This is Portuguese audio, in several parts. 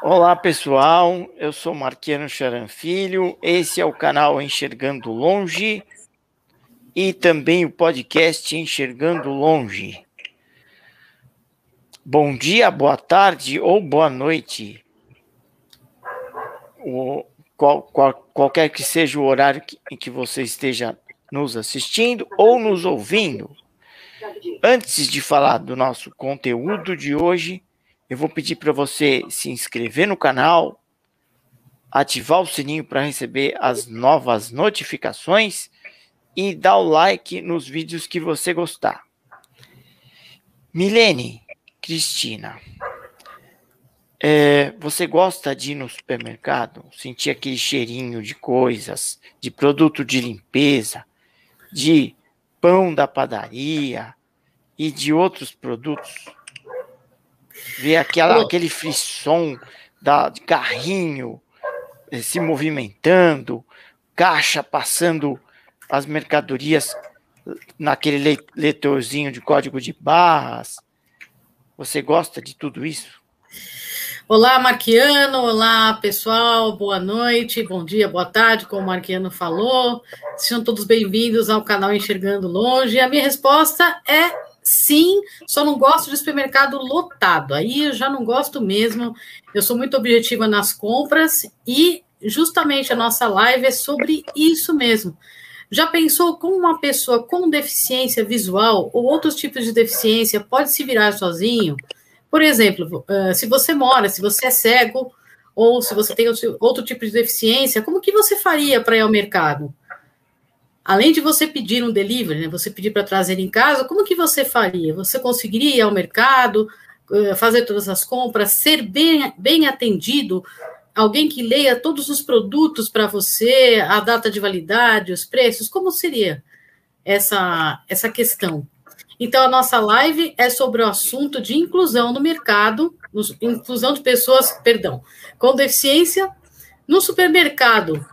Olá pessoal, eu sou Marquiano Charan Filho, esse é o canal Enxergando Longe e também o podcast Enxergando Longe. Bom dia, boa tarde ou boa noite, o, qual, qual, qualquer que seja o horário que, em que você esteja nos assistindo ou nos ouvindo. Antes de falar do nosso conteúdo de hoje, eu vou pedir para você se inscrever no canal, ativar o sininho para receber as novas notificações e dar o like nos vídeos que você gostar. Milene, Cristina, é, você gosta de ir no supermercado, sentir aquele cheirinho de coisas, de produto de limpeza, de pão da padaria e de outros produtos? Ver aquela, aquele frisson da, de carrinho eh, se movimentando, caixa passando as mercadorias naquele leitorzinho de código de barras. Você gosta de tudo isso? Olá, Marquiano. Olá, pessoal. Boa noite, bom dia, boa tarde, como o Marquiano falou. Sejam todos bem-vindos ao canal Enxergando Longe. A minha resposta é Sim, só não gosto de supermercado lotado. Aí eu já não gosto mesmo. Eu sou muito objetiva nas compras e justamente a nossa live é sobre isso mesmo. Já pensou como uma pessoa com deficiência visual ou outros tipos de deficiência pode se virar sozinho? Por exemplo, eh, se você mora, se você é cego ou se você tem outro tipo de deficiência, como que você faria para ir ao mercado? Além de você pedir um delivery, né, você pedir para trazer em casa, como que você faria? Você conseguiria ir ao mercado, eh, fazer todas as compras, ser bem, bem atendido? Alguém que leia todos os produtos para você, a data de validade, os preços, como seria essa, essa questão? Então, a nossa live é sobre o assunto de inclusão no mercado, inclusão de pessoas, perdão, com deficiência no supermercado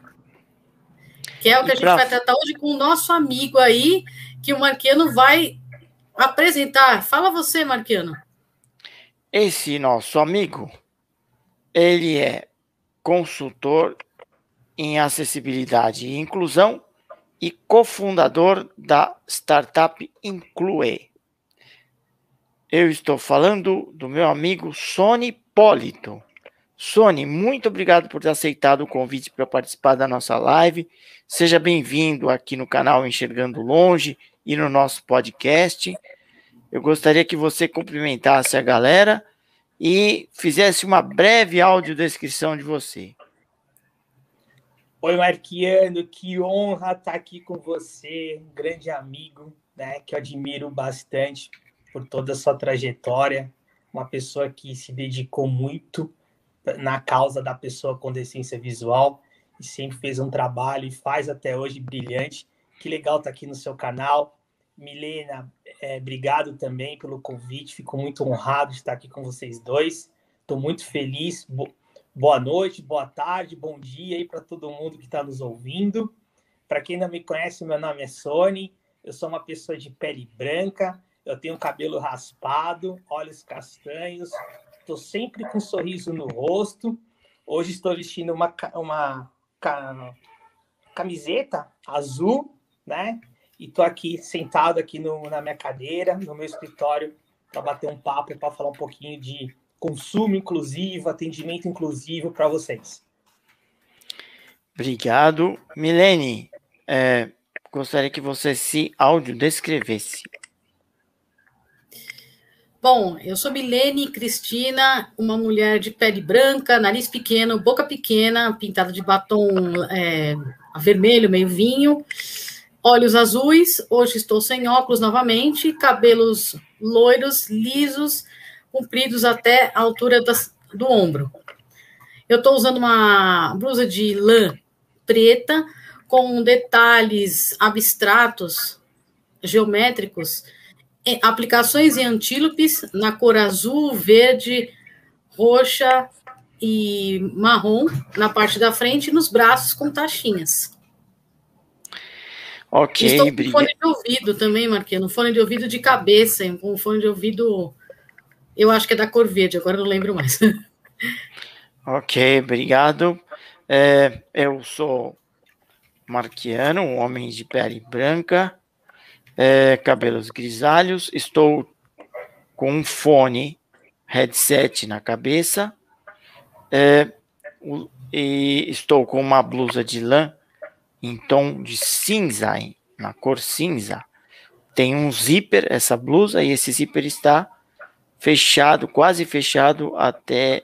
que é o que a gente pra... vai tratar hoje com o nosso amigo aí, que o Marquiano vai apresentar. Fala você, Marquiano. Esse nosso amigo, ele é consultor em acessibilidade e inclusão e cofundador da startup Inclue. Eu estou falando do meu amigo Sony Polito. Sony, muito obrigado por ter aceitado o convite para participar da nossa live. Seja bem-vindo aqui no canal Enxergando Longe e no nosso podcast. Eu gostaria que você cumprimentasse a galera e fizesse uma breve audiodescrição de você. Oi, Marquiano, que honra estar aqui com você, um grande amigo, né, que eu admiro bastante por toda a sua trajetória, uma pessoa que se dedicou muito na causa da pessoa com deficiência visual e sempre fez um trabalho e faz até hoje brilhante. Que legal estar tá aqui no seu canal. Milena, é, obrigado também pelo convite. Fico muito honrado de estar aqui com vocês dois. Estou muito feliz. Bo boa noite, boa tarde, bom dia aí para todo mundo que está nos ouvindo. Para quem não me conhece, meu nome é Sony. Eu sou uma pessoa de pele branca. Eu tenho cabelo raspado, olhos castanhos, Estou sempre com um sorriso no rosto. Hoje estou vestindo uma, uma camiseta azul, né? E estou aqui sentado aqui no, na minha cadeira, no meu escritório, para bater um papo, para falar um pouquinho de consumo inclusivo, atendimento inclusivo para vocês. Obrigado. Milene, é, gostaria que você se audiodescrevesse. Bom, eu sou Milene Cristina, uma mulher de pele branca, nariz pequeno, boca pequena, pintada de batom é, vermelho, meio vinho, olhos azuis. Hoje estou sem óculos novamente, cabelos loiros, lisos, compridos até a altura das, do ombro. Eu estou usando uma blusa de lã preta com detalhes abstratos, geométricos aplicações em antílopes na cor azul, verde, roxa e marrom na parte da frente e nos braços com taxinhas. Ok, Estou com fone de ouvido também, Marquinhos. Um fone de ouvido de cabeça, um fone de ouvido, eu acho que é da cor verde, agora não lembro mais. Ok, obrigado. É, eu sou Marquiano, um homem de pele branca, é, cabelos grisalhos. Estou com um fone, headset na cabeça. É, o, e estou com uma blusa de lã em tom de cinza, na cor cinza. Tem um zíper essa blusa e esse zíper está fechado, quase fechado até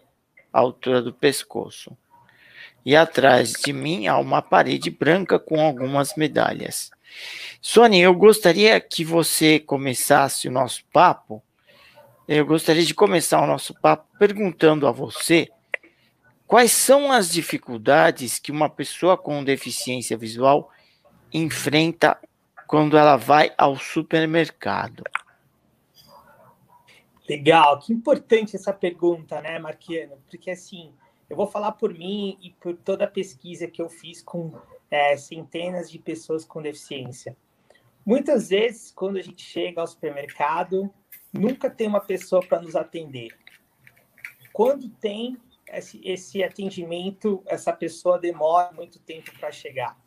a altura do pescoço. E atrás de mim há uma parede branca com algumas medalhas. Sônia, eu gostaria que você começasse o nosso papo. Eu gostaria de começar o nosso papo perguntando a você quais são as dificuldades que uma pessoa com deficiência visual enfrenta quando ela vai ao supermercado. Legal, que importante essa pergunta, né, Marquiano? Porque assim, eu vou falar por mim e por toda a pesquisa que eu fiz com é, centenas de pessoas com deficiência. Muitas vezes, quando a gente chega ao supermercado, nunca tem uma pessoa para nos atender. Quando tem esse, esse, atendimento, essa pessoa demora muito tempo para chegar.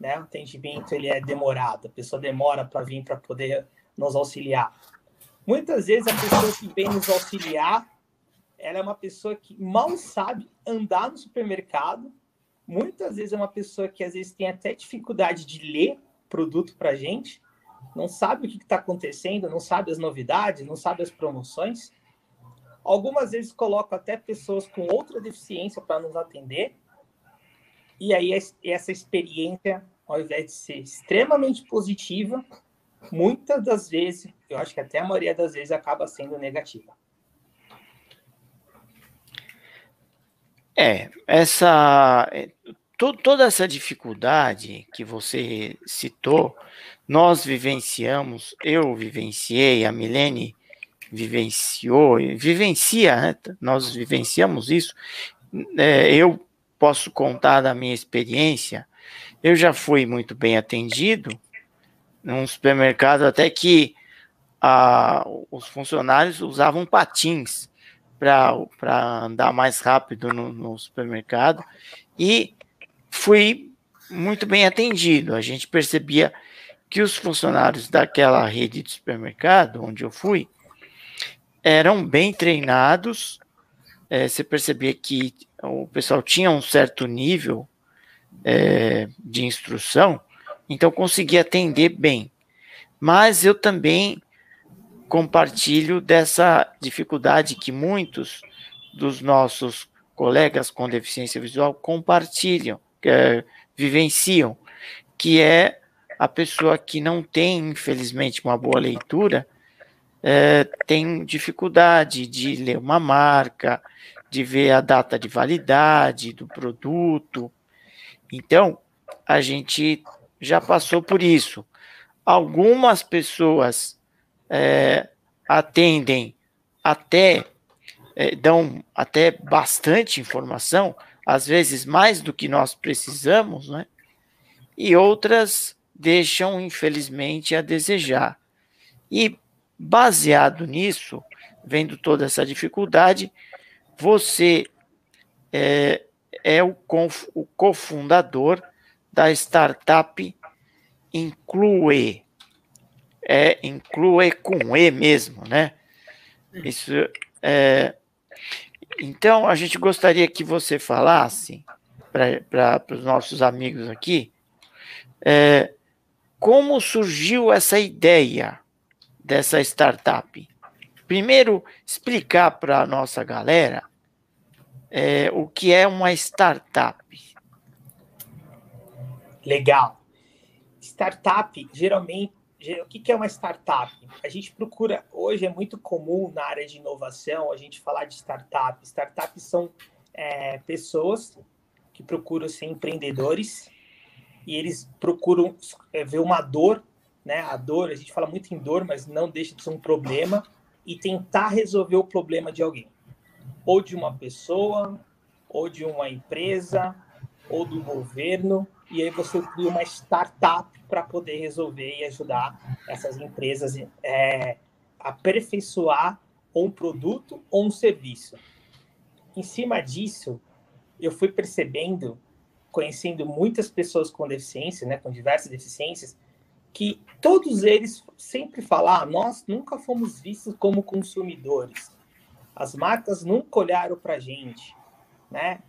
Né? O atendimento ele é demorado, a pessoa demora para vir para poder nos auxiliar. Muitas vezes a pessoa que vem nos auxiliar, ela é uma pessoa que mal sabe andar no supermercado. Muitas vezes é uma pessoa que às vezes tem até dificuldade de ler produto para gente, não sabe o que está acontecendo, não sabe as novidades, não sabe as promoções. Algumas vezes coloco até pessoas com outra deficiência para nos atender. E aí essa experiência, ao invés de ser extremamente positiva, muitas das vezes, eu acho que até a maioria das vezes acaba sendo negativa. É, essa to, toda essa dificuldade que você citou, nós vivenciamos, eu vivenciei, a Milene vivenciou, vivencia, né? nós vivenciamos isso. É, eu posso contar da minha experiência. Eu já fui muito bem atendido num supermercado até que a, os funcionários usavam patins para andar mais rápido no, no, supermercado e fui muito bem atendido. A gente percebia que os funcionários daquela rede de supermercado onde eu fui eram bem treinados. É, você percebia que o pessoal tinha um certo nível é, de instrução então consegui atender bem. Mas eu também compartilho dessa dificuldade que muitos dos nossos colegas com deficiência visual compartilham, é, vivenciam, que é a pessoa que não tem, infelizmente, uma boa leitura, é, tem dificuldade de ler uma marca, de ver a data de validade do produto. Então, a gente já passou por isso. Algumas pessoas é, atendem até, é, dão até bastante informação, às vezes mais do que nós precisamos, né? E outras deixam, infelizmente, a desejar. E baseado nisso, vendo toda essa dificuldade, você é, é o, o cofundador da startup inclui. É, inclui com E mesmo, né? Isso é. Então, a gente gostaria que você falasse para os nossos amigos aqui é, como surgiu essa ideia dessa startup. Primeiro, explicar para a nossa galera é, o que é uma startup. Legal. Startup, geralmente, o que é uma startup? A gente procura, hoje é muito comum na área de inovação a gente falar de startup. Startups são é, pessoas que procuram ser empreendedores e eles procuram é, ver uma dor, né? A dor, a gente fala muito em dor, mas não deixa de ser um problema e tentar resolver o problema de alguém, ou de uma pessoa, ou de uma empresa, ou do governo, e aí você cria uma startup para poder resolver e ajudar essas empresas é, a aperfeiçoar um produto ou um serviço. Em cima disso, eu fui percebendo, conhecendo muitas pessoas com deficiência, né, com diversas deficiências, que todos eles sempre falam: ah, nós nunca fomos vistos como consumidores. As marcas nunca olharam para a gente, né?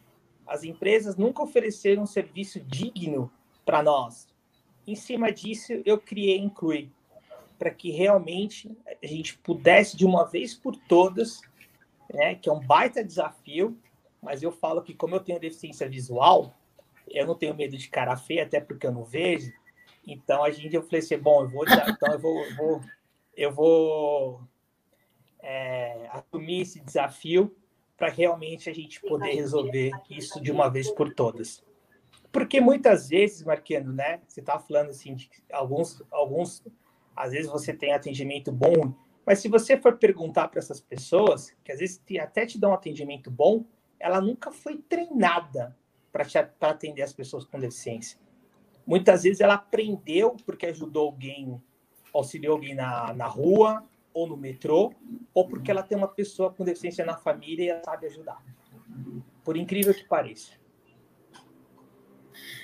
As empresas nunca ofereceram um serviço digno para nós. Em cima disso, eu criei Inclui, para que realmente a gente pudesse, de uma vez por todas, né, que é um baita desafio, mas eu falo que, como eu tenho deficiência visual, eu não tenho medo de cara feia, até porque eu não vejo. Então a gente, eu falei assim: bom, eu vou, então eu vou, eu vou, eu vou é, assumir esse desafio para realmente a gente poder resolver isso de uma vez por todas. Porque muitas vezes, Marquiano, né? Você está falando assim de alguns, alguns, às vezes você tem atendimento bom, mas se você for perguntar para essas pessoas, que às vezes até te dão um atendimento bom, ela nunca foi treinada para atender as pessoas com deficiência. Muitas vezes ela aprendeu porque ajudou alguém, auxiliou alguém na, na rua ou no metrô, ou porque ela tem uma pessoa com deficiência na família e ela sabe ajudar. Por incrível que pareça.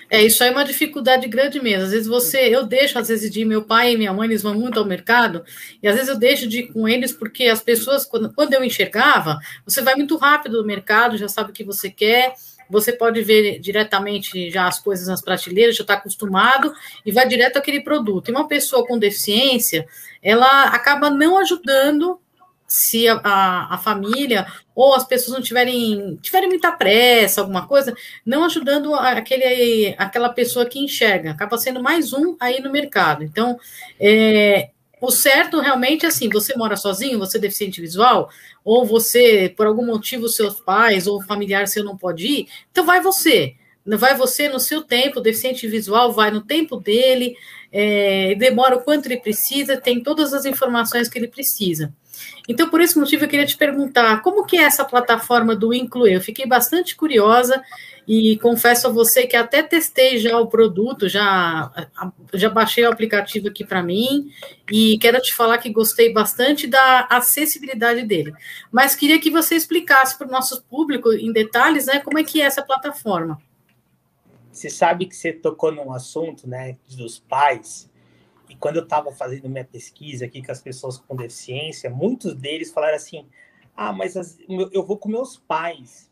É, isso aí é uma dificuldade grande mesmo. Às vezes você, eu deixo, às vezes, de meu pai e minha mãe, eles vão muito ao mercado, e às vezes eu deixo de ir com eles, porque as pessoas, quando, quando eu enxergava, você vai muito rápido no mercado, já sabe o que você quer, você pode ver diretamente já as coisas nas prateleiras, já está acostumado, e vai direto àquele produto. E uma pessoa com deficiência, ela acaba não ajudando se a, a, a, família ou as pessoas não tiverem, tiverem muita pressa, alguma coisa, não ajudando aquele, aquela pessoa que enxerga, acaba sendo mais um aí no mercado. Então, é, o certo realmente é assim: você mora sozinho, você é deficiente visual, ou você, por algum motivo, seus pais ou familiar seu não pode ir, então vai você. Vai você no seu tempo, o deficiente visual vai no tempo dele, é, demora o quanto ele precisa, tem todas as informações que ele precisa. Então, por esse motivo, eu queria te perguntar, como que é essa plataforma do Incluir? Eu fiquei bastante curiosa e confesso a você que até testei já o produto, já, já baixei o aplicativo aqui para mim e quero te falar que gostei bastante da acessibilidade dele. Mas queria que você explicasse para o nosso público em detalhes, né, como é que é essa plataforma. Você sabe que você tocou num assunto, né, dos pais, e quando eu estava fazendo minha pesquisa aqui com as pessoas com deficiência, muitos deles falaram assim: ah, mas as, eu vou com meus pais.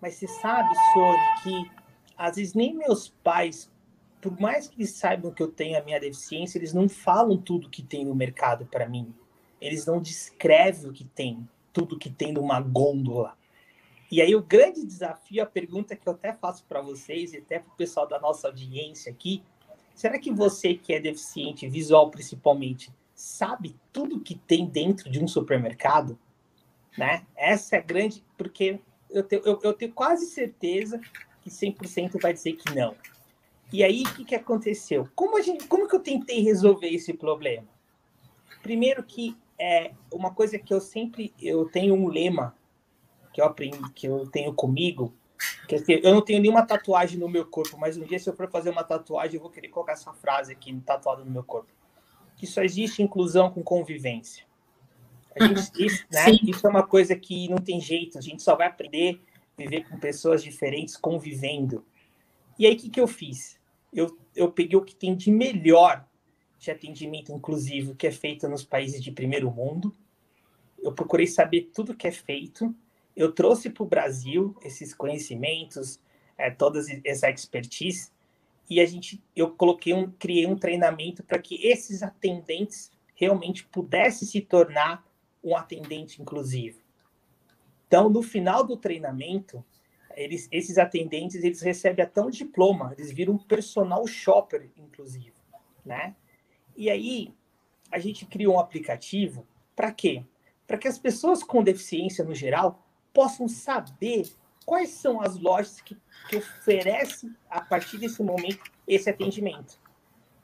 Mas você sabe, Sônia, que às vezes nem meus pais, por mais que eles saibam que eu tenho a minha deficiência, eles não falam tudo que tem no mercado para mim. Eles não descrevem o que tem, tudo que tem numa gôndola. E aí o grande desafio, a pergunta que eu até faço para vocês e até para o pessoal da nossa audiência aqui, Será que você que é deficiente visual principalmente sabe tudo que tem dentro de um supermercado? Né? Essa é grande, porque eu tenho, eu, eu tenho quase certeza que 100% vai dizer que não. E aí, o que, que aconteceu? Como, a gente, como que eu tentei resolver esse problema? Primeiro que é uma coisa que eu sempre eu tenho um lema que eu aprendi, que eu tenho comigo, Quer dizer, eu não tenho nenhuma tatuagem no meu corpo, mas um dia, se eu for fazer uma tatuagem, eu vou querer colocar essa frase aqui tatuada no meu corpo. Que só existe inclusão com convivência. Gente, isso, né, isso é uma coisa que não tem jeito, a gente só vai aprender a viver com pessoas diferentes convivendo. E aí, o que, que eu fiz? Eu, eu peguei o que tem de melhor de atendimento inclusivo que é feito nos países de primeiro mundo. Eu procurei saber tudo que é feito eu trouxe para o Brasil esses conhecimentos, é, toda essa expertise, e a gente, eu coloquei um, criei um treinamento para que esses atendentes realmente pudessem se tornar um atendente inclusivo. Então, no final do treinamento, eles, esses atendentes eles recebem até um diploma, eles viram um personal shopper inclusivo, né? E aí a gente criou um aplicativo para quê? Para que as pessoas com deficiência no geral possam saber quais são as lojas que, que oferecem, a partir desse momento, esse atendimento.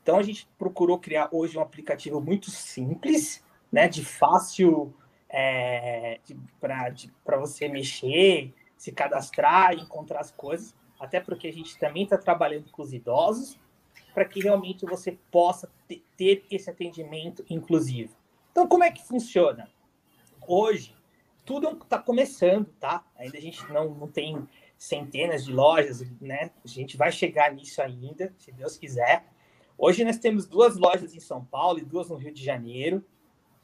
Então, a gente procurou criar hoje um aplicativo muito simples, né, de fácil é, para você mexer, se cadastrar, encontrar as coisas, até porque a gente também está trabalhando com os idosos, para que realmente você possa ter esse atendimento inclusivo. Então, como é que funciona? Hoje, tudo está começando, tá? Ainda a gente não, não tem centenas de lojas, né? A gente vai chegar nisso ainda, se Deus quiser. Hoje nós temos duas lojas em São Paulo e duas no Rio de Janeiro.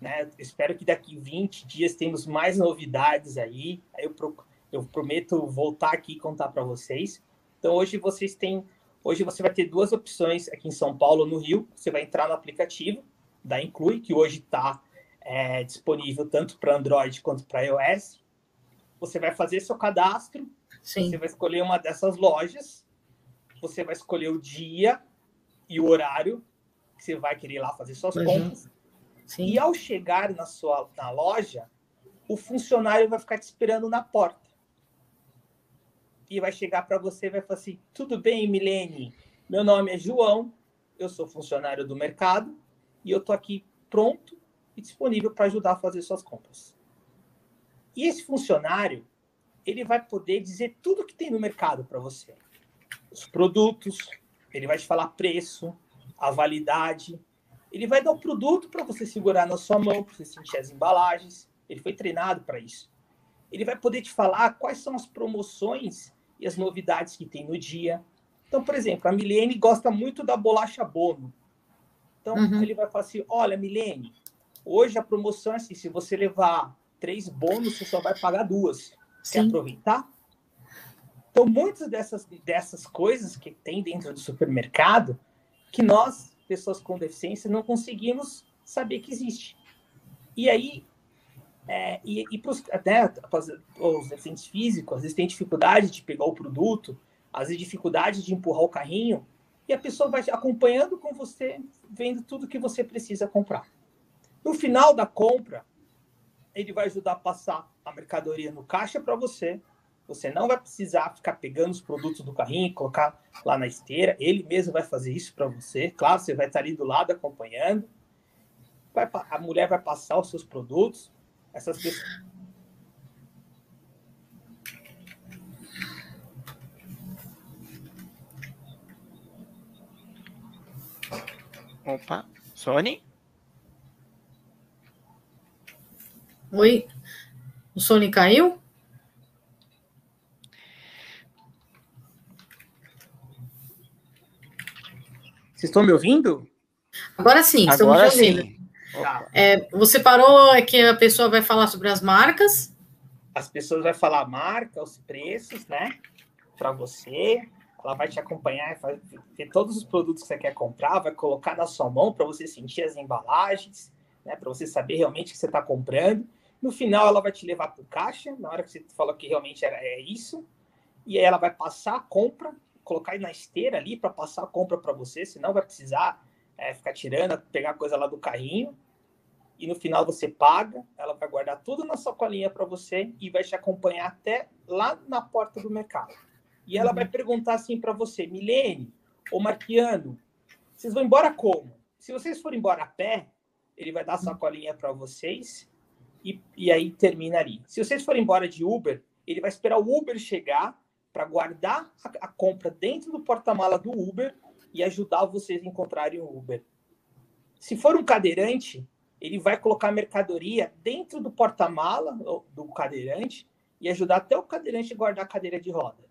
Né? Espero que daqui 20 dias temos mais novidades aí. eu, pro, eu prometo voltar aqui e contar para vocês. Então hoje vocês têm, hoje você vai ter duas opções aqui em São Paulo no Rio. Você vai entrar no aplicativo da Inclui, que hoje está é, disponível tanto para Android quanto para iOS. Você vai fazer seu cadastro, Sim. você vai escolher uma dessas lojas, você vai escolher o dia e o horário que você vai querer ir lá fazer suas uhum. compras. Sim. E ao chegar na sua na loja, o funcionário vai ficar te esperando na porta. E vai chegar para você e vai falar assim: tudo bem, Milene? Meu nome é João, eu sou funcionário do mercado e eu tô aqui pronto e disponível para ajudar a fazer suas compras. E esse funcionário, ele vai poder dizer tudo que tem no mercado para você. Os produtos, ele vai te falar preço, a validade, ele vai dar o produto para você segurar na sua mão, para você sentir as embalagens. Ele foi treinado para isso. Ele vai poder te falar quais são as promoções e as novidades que tem no dia. Então, por exemplo, a Milene gosta muito da bolacha Bono. Então, uhum. ele vai falar assim: olha, Milene, hoje a promoção é assim: se você levar três bônus, você só vai pagar duas. Sim. Quer aproveitar? Então, muitas dessas, dessas coisas que tem dentro do supermercado, que nós, pessoas com deficiência, não conseguimos saber que existe. E aí, é, e, e pros, até os deficientes físicos, às vezes tem dificuldade de pegar o produto, às vezes dificuldade de empurrar o carrinho, e a pessoa vai acompanhando com você, vendo tudo que você precisa comprar. No final da compra, ele vai ajudar a passar a mercadoria no caixa para você. Você não vai precisar ficar pegando os produtos do carrinho e colocar lá na esteira. Ele mesmo vai fazer isso para você. Claro, você vai estar ali do lado acompanhando. Vai, a mulher vai passar os seus produtos. Essas pessoas. Opa, Sony? Oi, o Sony caiu? Vocês estão me ouvindo? Agora sim, estamos Agora ouvindo. Sim. É, você parou é que a pessoa vai falar sobre as marcas? As pessoas vão falar a marca, os preços, né? Para você. Ela vai te acompanhar, vai ver todos os produtos que você quer comprar, vai colocar na sua mão para você sentir as embalagens, né? Para você saber realmente o que você está comprando. No final, ela vai te levar para o caixa, na hora que você falou que realmente era, é isso. E aí ela vai passar a compra, colocar aí na esteira ali para passar a compra para você, senão vai precisar é, ficar tirando, pegar coisa lá do carrinho. E no final você paga, ela vai guardar tudo na sua colinha para você e vai te acompanhar até lá na porta do mercado. E ela vai perguntar assim para você, Milene ou Marquiano, vocês vão embora como? Se vocês forem embora a pé, ele vai dar a sacolinha para vocês e, e aí terminaria. Se vocês forem embora de Uber, ele vai esperar o Uber chegar para guardar a, a, compra dentro do porta-mala do Uber e ajudar vocês a encontrarem o Uber. Se for um cadeirante, ele vai colocar a mercadoria dentro do porta-mala do cadeirante e ajudar até o cadeirante a guardar a cadeira de roda.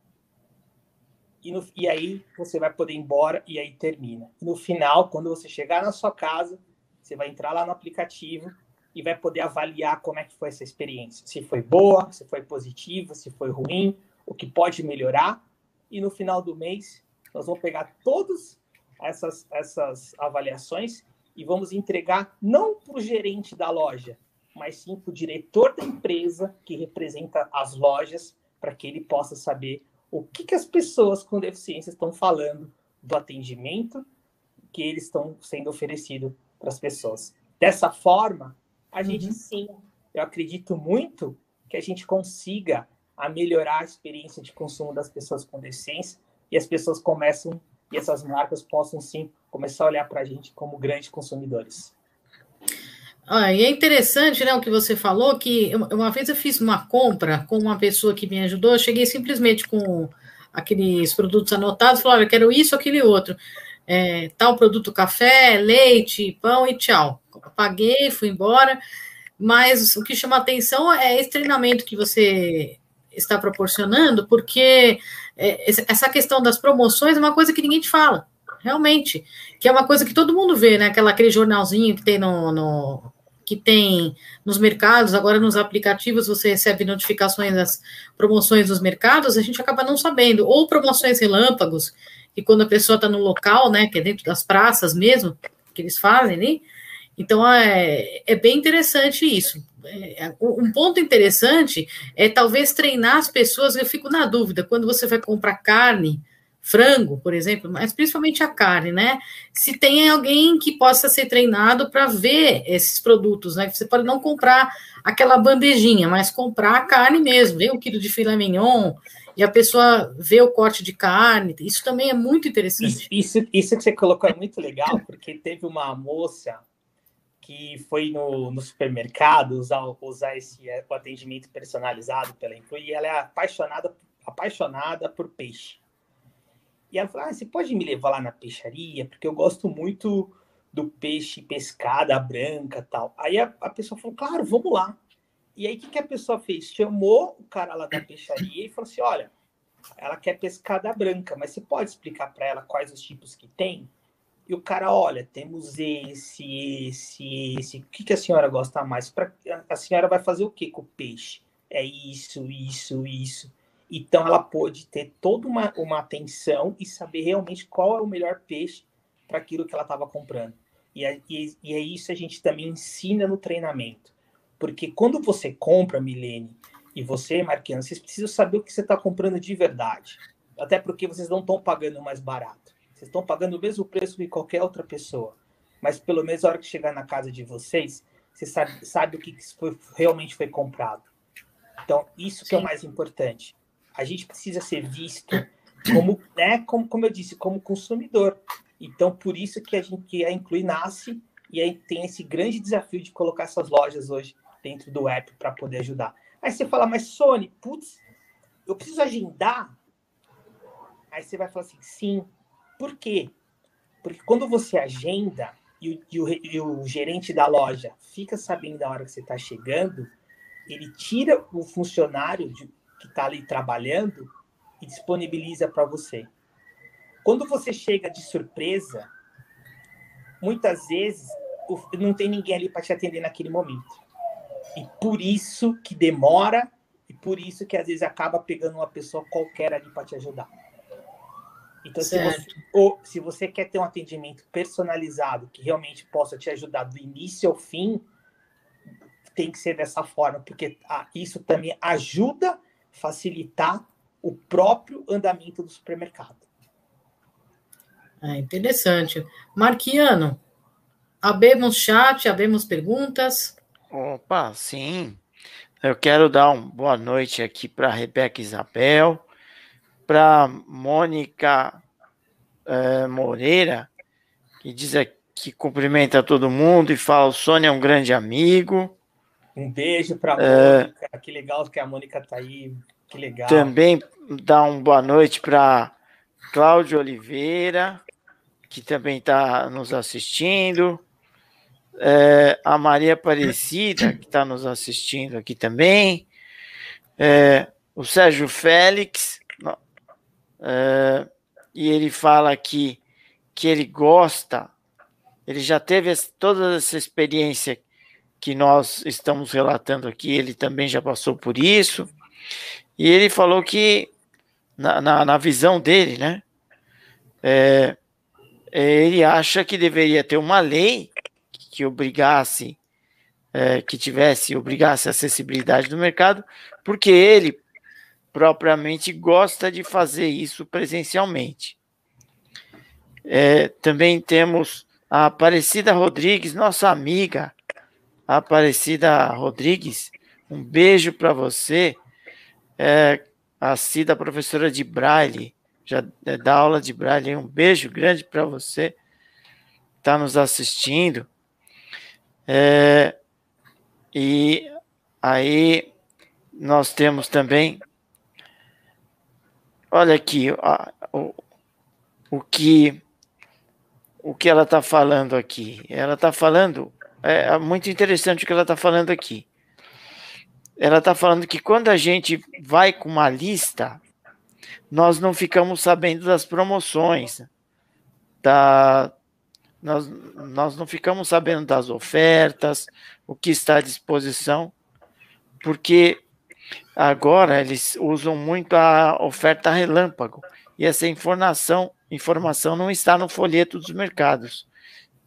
E, no, e aí você vai poder ir embora e aí termina. No final, quando você chegar na sua casa, você vai entrar lá no aplicativo e vai poder avaliar como é que foi essa experiência. Se foi boa, se foi positiva, se foi ruim, o que pode melhorar. E no final do mês, nós vamos pegar todas essas, essas avaliações e vamos entregar não para o gerente da loja, mas sim para o diretor da empresa que representa as lojas, para que ele possa saber o que, que as pessoas com deficiência estão falando do atendimento que eles estão sendo oferecido para as pessoas. Dessa forma, a uhum. gente sim, eu acredito muito que a gente consiga a melhorar a experiência de consumo das pessoas com deficiência e as pessoas começam e essas marcas possam sim começar a olhar para a gente como grandes consumidores. Ah, e é interessante, né, o que você falou, que uma vez eu fiz uma compra com uma pessoa que me ajudou, eu cheguei simplesmente com aqueles produtos anotados, falei, olha, quero isso, aquele outro, é, tal produto, café, leite, pão e tchau paguei, fui embora. Mas o que chama atenção é esse treinamento que você está proporcionando, porque é, essa questão das promoções é uma coisa que ninguém te fala, realmente, que é uma coisa que todo mundo vê, né? Aquela, aquele jornalzinho que tem no, no que tem nos mercados, agora nos aplicativos você recebe notificações das promoções dos mercados, a gente acaba não sabendo, ou promoções relâmpagos, que quando a pessoa está no local, né, que é dentro das praças mesmo, que eles fazem ali, então é, é bem interessante isso. É, um ponto interessante é talvez treinar as pessoas, eu fico na dúvida, quando você vai comprar carne, frango, por exemplo, mas principalmente a carne, né? Se tem alguém que possa ser treinado para ver esses produtos, né? Você pode não comprar aquela bandejinha, mas comprar a carne mesmo, ver um quilo de filé mignon e a pessoa vê o corte de carne. Isso também é muito interessante. Isso, isso que você colocou é muito legal, porque teve uma moça que foi no, no supermercado usar, usar esse o atendimento personalizado pela Inclui e ela é apaixonada, apaixonada por peixe. E ela falou: ah, você pode me levar lá na peixaria? Porque eu gosto muito do peixe pescada branca tal. Aí a, a pessoa falou: claro, vamos lá. E aí o que, que a pessoa fez? Chamou o cara lá da peixaria e falou assim: olha, ela quer pescada branca, mas você pode explicar para ela quais os tipos que tem? E o cara, olha, temos esse, esse, esse. O que, que a senhora gosta mais? Pra, a senhora vai fazer o que com o peixe? É isso, isso, isso. Então ela pôde ter toda uma, uma atenção e saber realmente qual é o melhor peixe para aquilo que ela estava comprando. E é, e, e é isso a gente também ensina no treinamento. Porque quando você compra, Milene, e você, Marquiano, vocês precisam saber o que você está comprando de verdade. Até porque vocês não estão pagando mais barato. Vocês estão pagando o mesmo preço que qualquer outra pessoa. Mas pelo menos a hora que chegar na casa de vocês, você sabe, sabe o que foi, realmente foi comprado. Então, isso que é o mais importante a gente precisa ser visto como, né, como, como eu disse, como consumidor. Então, por isso que a gente que a Inclui nasce e aí tem esse grande desafio de colocar essas lojas hoje dentro do app para poder ajudar. Aí você fala, mas Sony, putz, eu preciso agendar? Aí você vai falar assim, sim. Por quê? Porque quando você agenda e o, e o, e o gerente da loja fica sabendo da hora que você está chegando, ele tira o funcionário de, que está ali trabalhando e disponibiliza para você. Quando você chega de surpresa, muitas vezes não tem ninguém ali para te atender naquele momento. E por isso que demora e por isso que às vezes acaba pegando uma pessoa qualquer ali para te ajudar. Então, se você, ou, se você quer ter um atendimento personalizado que realmente possa te ajudar do início ao fim, tem que ser dessa forma, porque ah, isso também ajuda facilitar o próprio andamento do supermercado. É interessante. Marquiano, abemos chat, abemos perguntas. Opa, sim. Eu quero dar uma boa noite aqui para Rebeca Isabel, para Mônica é, Moreira, que diz que cumprimenta todo mundo e fala: o Sônia é um grande amigo. Um beijo para a é... Mônica. Que legal que a Mônica está aí. Que legal. Também dá uma boa noite para Cláudio Oliveira, que também está nos assistindo. É, a Maria Aparecida, que está nos assistindo aqui também. É, o Sérgio Félix. É, e ele fala aqui que ele gosta, ele já teve toda essa experiência que nós estamos relatando aqui, ele também já passou por isso, e ele falou que, na, na, na visão dele, né, é, ele acha que deveria ter uma lei que obrigasse, é, que tivesse, obrigasse a acessibilidade do mercado, porque ele propriamente gosta de fazer isso presencialmente. É, também temos a Aparecida Rodrigues, nossa amiga, Aparecida Rodrigues, um beijo para você. É, a Cida, professora de Braille, já é, dá aula de Braille. Um beijo grande para você. Está nos assistindo. É, e aí nós temos também. Olha aqui a, o, o que o que ela está falando aqui. Ela está falando é, é muito interessante o que ela está falando aqui. ela está falando que quando a gente vai com uma lista, nós não ficamos sabendo das promoções, da, nós, nós não ficamos sabendo das ofertas, o que está à disposição, porque agora eles usam muito a oferta relâmpago e essa informação, informação não está no folheto dos mercados.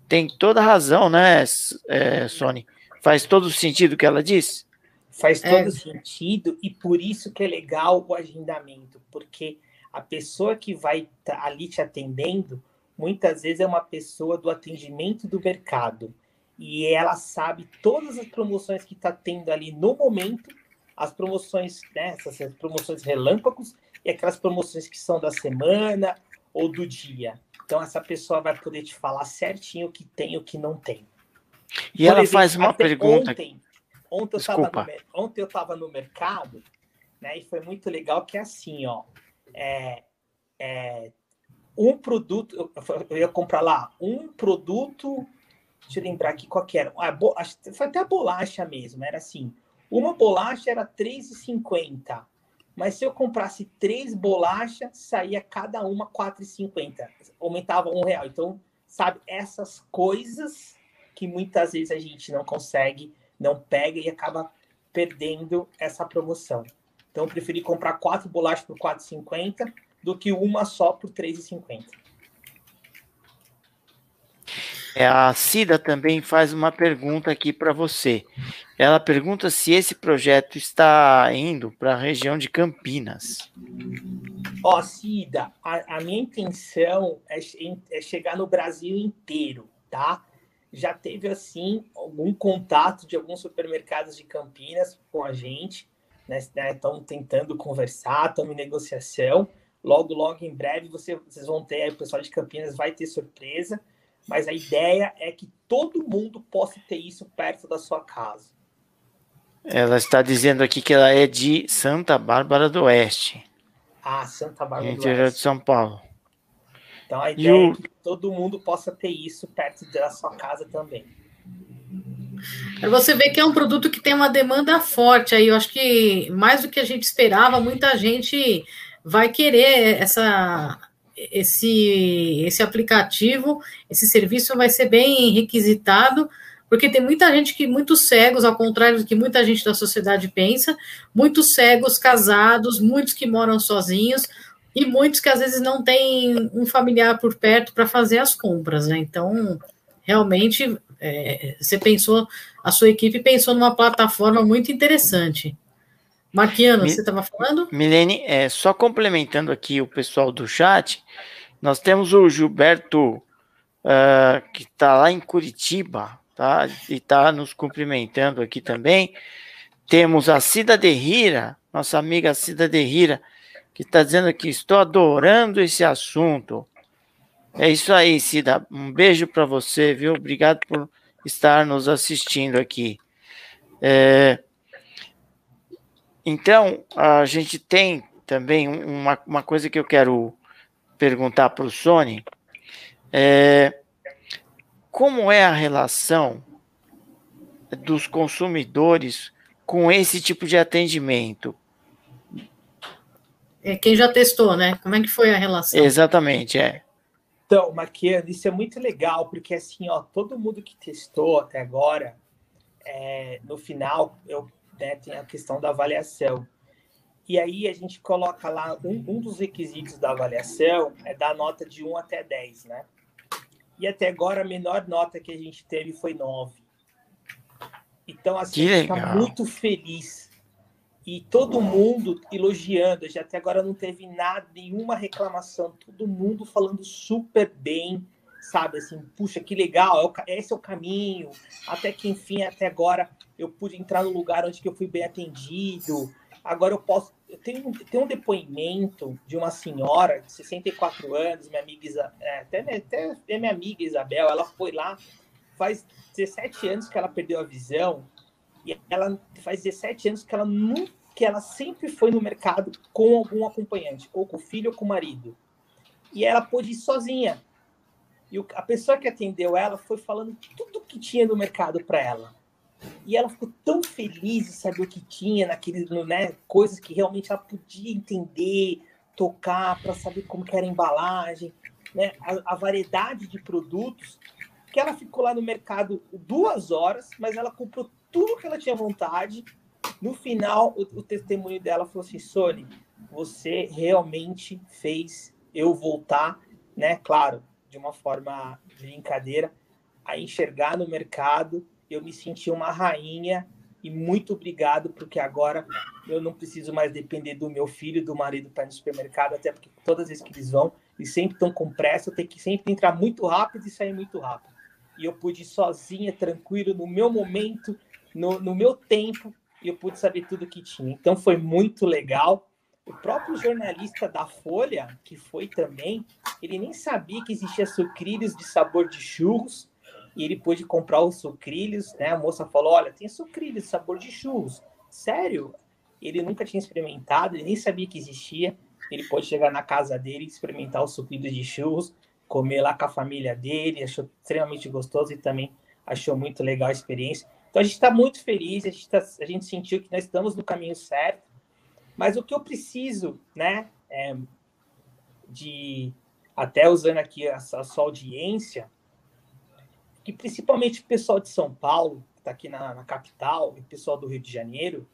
Tem toda razão, né, é, Sony? Faz todo sentido o que ela disse? Faz é. todo é. sentido e por isso que é legal o agendamento, porque a pessoa que vai tá ali te atendendo, muitas vezes é uma pessoa do atendimento do mercado e ela sabe todas as promoções que está tendo ali no momento, as promoções, né, essas promoções relâmpagos e aquelas promoções que são da semana ou do dia. Então essa pessoa vai poder te falar certinho o que tem e o que não tem. E Por ela exemplo, faz uma pergunta. Ontem, Ontem eu estava no, ontem eu tava no mercado, né? E foi muito legal que é assim, ó. É, é, um produto, eu, eu ia comprar lá um produto. Deixa eu lembrar aqui qual que era. Ah, foi até a bolacha mesmo, era assim. Uma bolacha era R$3,50. Mas se eu comprasse três bolachas, saía cada uma R$4,50. Aumentava um real. Então, sabe, essas coisas que muitas vezes a gente não consegue não pega e acaba perdendo essa promoção. Então, eu preferi comprar quatro bolachas por 4,50 do que uma só por 3,50. É, a Cida também faz uma pergunta aqui para você. Ela pergunta se esse projeto está indo para a região de Campinas. Ó, oh, Cida, a, a, minha intenção é, é chegar no Brasil inteiro, tá? já teve assim algum contato de alguns supermercados de Campinas com a gente, né? Estão tentando conversar, estão em negociação. Logo, logo em breve você, vocês vão ter, o pessoal de Campinas vai ter surpresa, mas a ideia é que todo mundo possa ter isso perto da sua casa. Ela está dizendo aqui que ela é de Santa Bárbara do Oeste. Ah, Santa Bárbara do Oeste. de São Paulo. Então a ideia o... é que todo mundo possa ter isso perto da sua casa também. Você vê que é um produto que tem uma demanda forte aí. Eu acho que mais do que a gente esperava, muita gente vai querer essa, esse, esse aplicativo, esse serviço vai ser bem requisitado, porque tem muita gente que, muitos cegos, ao contrário do que muita gente da sociedade pensa, muitos cegos casados, muitos que moram sozinhos, e muitos que às vezes não têm um familiar por perto para fazer as compras, né? Então, realmente, é, você pensou, a sua equipe pensou numa plataforma muito interessante. Marquiano, Mi, você estava falando? Milene, é, só complementando aqui o pessoal do chat, nós temos o Gilberto, uh, que está lá em Curitiba, tá? E está nos cumprimentando aqui também. Temos a Cida Derrira, nossa amiga Cida Derrira, que está dizendo que estou adorando esse assunto. É isso aí, Cida. Um beijo para você, viu? Obrigado por estar nos assistindo aqui. É... Então, a gente tem também uma, uma coisa que eu quero perguntar para o Sony. É... Como é a relação dos consumidores com esse tipo de atendimento? É, quem já testou, né? Como é que foi a relação? Exatamente, é. Então, Marquiano, isso é muito legal, porque assim, ó, todo mundo que testou até agora, é, no final, eu né, tem a questão da avaliação. E aí a gente coloca lá, um, um dos requisitos da avaliação é dar nota de 1 até 10, né? E até agora a menor nota que a gente teve foi 9. Então, assim, a gente está muito feliz e todo mundo elogiando, já até agora não teve nada, nenhuma reclamação, todo mundo falando super bem, sabe, assim, puxa, que legal, é esse é o caminho, até que enfim, até agora eu pude entrar no lugar onde eu fui bem atendido, agora eu posso, eu tenho, tenho um depoimento de uma senhora de 64 anos, minha amiga, é, até, até minha amiga Isabel, ela foi lá, faz 17 anos que ela perdeu a visão, e ela faz 17 anos que ela nunca que ela sempre foi no mercado com algum acompanhante, ou com o filho ou com o marido. E ela pôde ir sozinha. E a pessoa que atendeu ela foi falando tudo que tinha no mercado para ela. E ela ficou tão feliz de saber o que tinha naquele, né, coisas que realmente ela podia entender, tocar, para saber como era a embalagem, né, a, a, variedade de produtos, que ela ficou lá no mercado duas horas, mas ela comprou tudo que ela tinha vontade. No final, o, o testemunho dela falou assim: Sony, você realmente fez eu voltar, né? Claro, de uma forma de brincadeira, a enxergar no mercado. Eu me senti uma rainha e muito obrigado, porque agora eu não preciso mais depender do meu filho, do marido para ir no supermercado, até porque todas as vezes que eles vão, eles sempre estão com pressa, eu tenho que sempre entrar muito rápido e sair muito rápido. E eu pude ir sozinha, tranquilo, no meu momento, no, no meu tempo, e eu pude saber tudo que tinha. Então foi muito legal. O próprio jornalista da Folha, que foi também, ele nem sabia que existia sucrilhos de sabor de churros, e ele pôde comprar os sucrilhos, né? A moça falou: Olha, tem sucrilhos sabor de churros. Sério? Ele nunca tinha experimentado, ele nem sabia que existia. Ele pôde chegar na casa dele experimentar os sucrilhos de churros, comer lá com a família dele, achou extremamente gostoso e também achou muito legal a experiência. Então a gente está muito feliz, a gente, tá, a gente sentiu que nós estamos no caminho certo. Mas o que eu preciso, né, é de até usando aqui a, a sua audiência, que principalmente o pessoal de São Paulo, que está aqui na, na, capital, e o pessoal do Rio de Janeiro,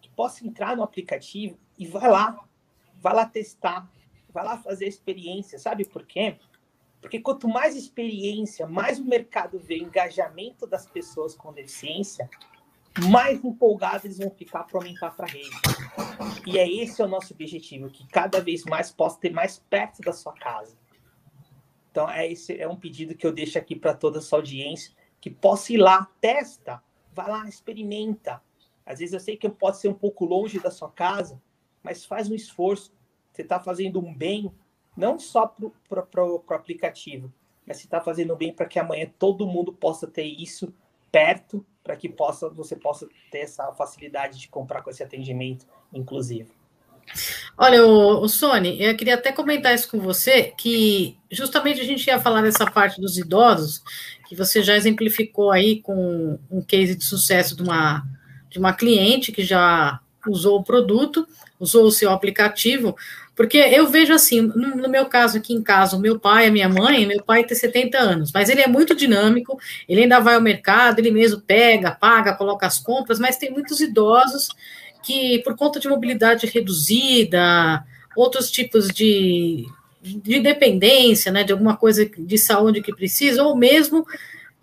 que possa entrar no aplicativo e vai lá, vai lá testar, vai lá fazer experiência, sabe por quê? Porque quanto mais experiência, mais o mercado vê engajamento das pessoas com deficiência, mais empolgados eles vão ficar para aumentar para a rede. E é esse o nosso objetivo, que cada vez mais possa ter mais perto da sua casa. Então, é, esse, é um pedido que eu deixo aqui para toda a sua audiência, que possa ir lá, testa, vai lá, experimenta. Às vezes eu sei que pode ser um pouco longe da sua casa, mas faz um esforço. Você está fazendo um bem, não só para o aplicativo, mas você está fazendo um bem para que amanhã todo mundo possa ter isso perto para que possa, você possa ter essa facilidade de comprar com esse atendimento inclusivo. Olha, o, o Sony, eu queria até comentar isso com você, que justamente a gente ia falar dessa parte dos idosos, que você já exemplificou aí com um case de sucesso de uma, de uma cliente que já usou o produto, usou o seu aplicativo, porque eu vejo assim, no, no, meu caso aqui em casa, o meu pai, a minha mãe, meu pai tem 70 anos, mas ele é muito dinâmico, ele ainda vai ao mercado, ele mesmo pega, paga, coloca as compras, mas tem muitos idosos que, por conta de mobilidade reduzida, outros tipos de, de dependência, né, de alguma coisa de saúde que precisa, ou mesmo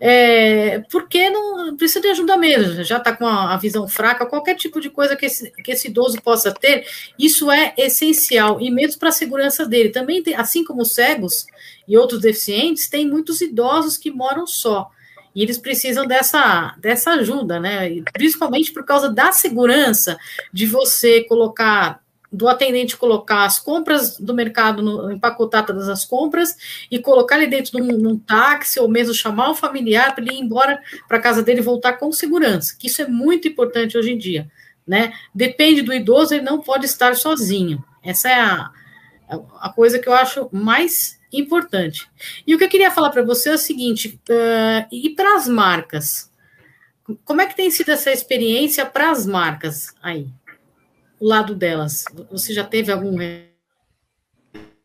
é, porque não precisa de ajuda mesmo, já está com a, a, visão fraca, qualquer tipo de coisa que esse, que esse idoso possa ter, isso é essencial, e mesmo para a segurança dele. Também, tem, assim como os cegos e outros deficientes, tem muitos idosos que moram só. E eles precisam dessa, dessa ajuda, né? Principalmente por causa da segurança de você colocar do atendente colocar as compras do mercado, no, empacotar todas as compras e colocar ele dentro de um, um táxi ou mesmo chamar o familiar para ele ir embora para casa dele voltar com segurança, que isso é muito importante hoje em dia, né? Depende do idoso, ele não pode estar sozinho. Essa é a, a coisa que eu acho mais importante. E o que eu queria falar para você é o seguinte: uh, e para as marcas? Como é que tem sido essa experiência para as marcas aí? o lado delas? Você já teve algum.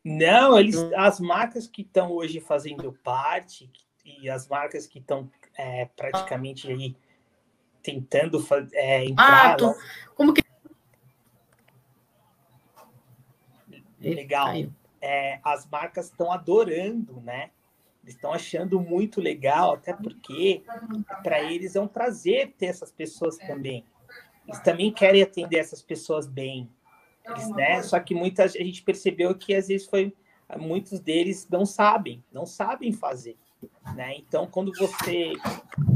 Não, eles, as marcas que estão hoje fazendo parte e as marcas que estão é, praticamente aí tentando é, entrar. Ah, tô... Como que. Legal. É, as marcas estão adorando, né? Estão achando muito legal, até porque para eles é um prazer ter essas pessoas também eles também querem atender essas pessoas bem. Né? Só que muita a gente percebeu que às vezes foi muitos deles não sabem, não sabem fazer. Né? Então, quando você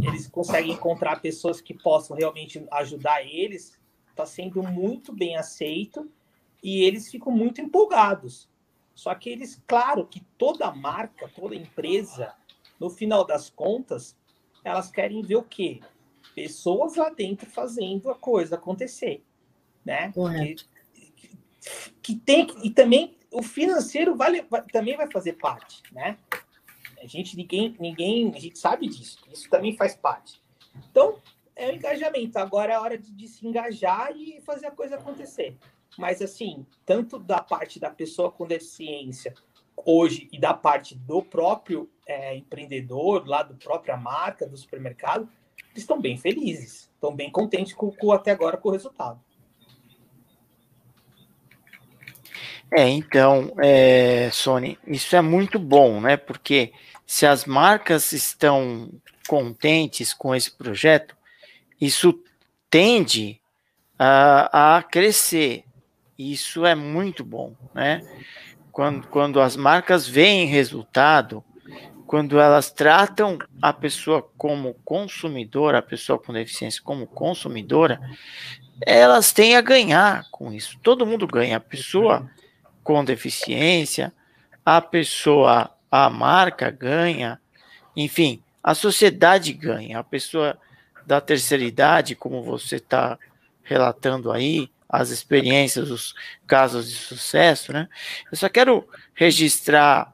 eles conseguem encontrar pessoas que possam realmente ajudar eles, está sendo muito bem aceito e eles ficam muito empolgados. Só que eles, claro, que toda marca, toda empresa, no final das contas, elas querem ver o quê? pessoas lá dentro fazendo a coisa acontecer, né? Correto. Que, que tem e também o financeiro vai, vai, também vai fazer parte, né? A gente ninguém ninguém a gente sabe disso. Isso também faz parte. Então é o engajamento. Agora é hora de, de, se engajar e fazer a coisa acontecer. Mas, assim, tanto da parte da pessoa com deficiência hoje e da parte do próprio é, empreendedor, lá do própria marca, do supermercado, eles estão bem felizes, estão bem contentes com, com, até agora com o resultado. É, então, é, Sony, isso é muito bom, né? Porque se as marcas estão contentes com esse projeto, isso tende a, a crescer. Isso é muito bom, né? Quando, quando as marcas veem resultado, quando elas tratam a pessoa como consumidora, a pessoa com deficiência como consumidora, elas têm a ganhar com isso. Todo mundo ganha. A pessoa com deficiência, a pessoa, a marca ganha, enfim, a sociedade ganha. A pessoa da terceira idade, como você está relatando aí, as experiências, os casos de sucesso, né? Eu só quero registrar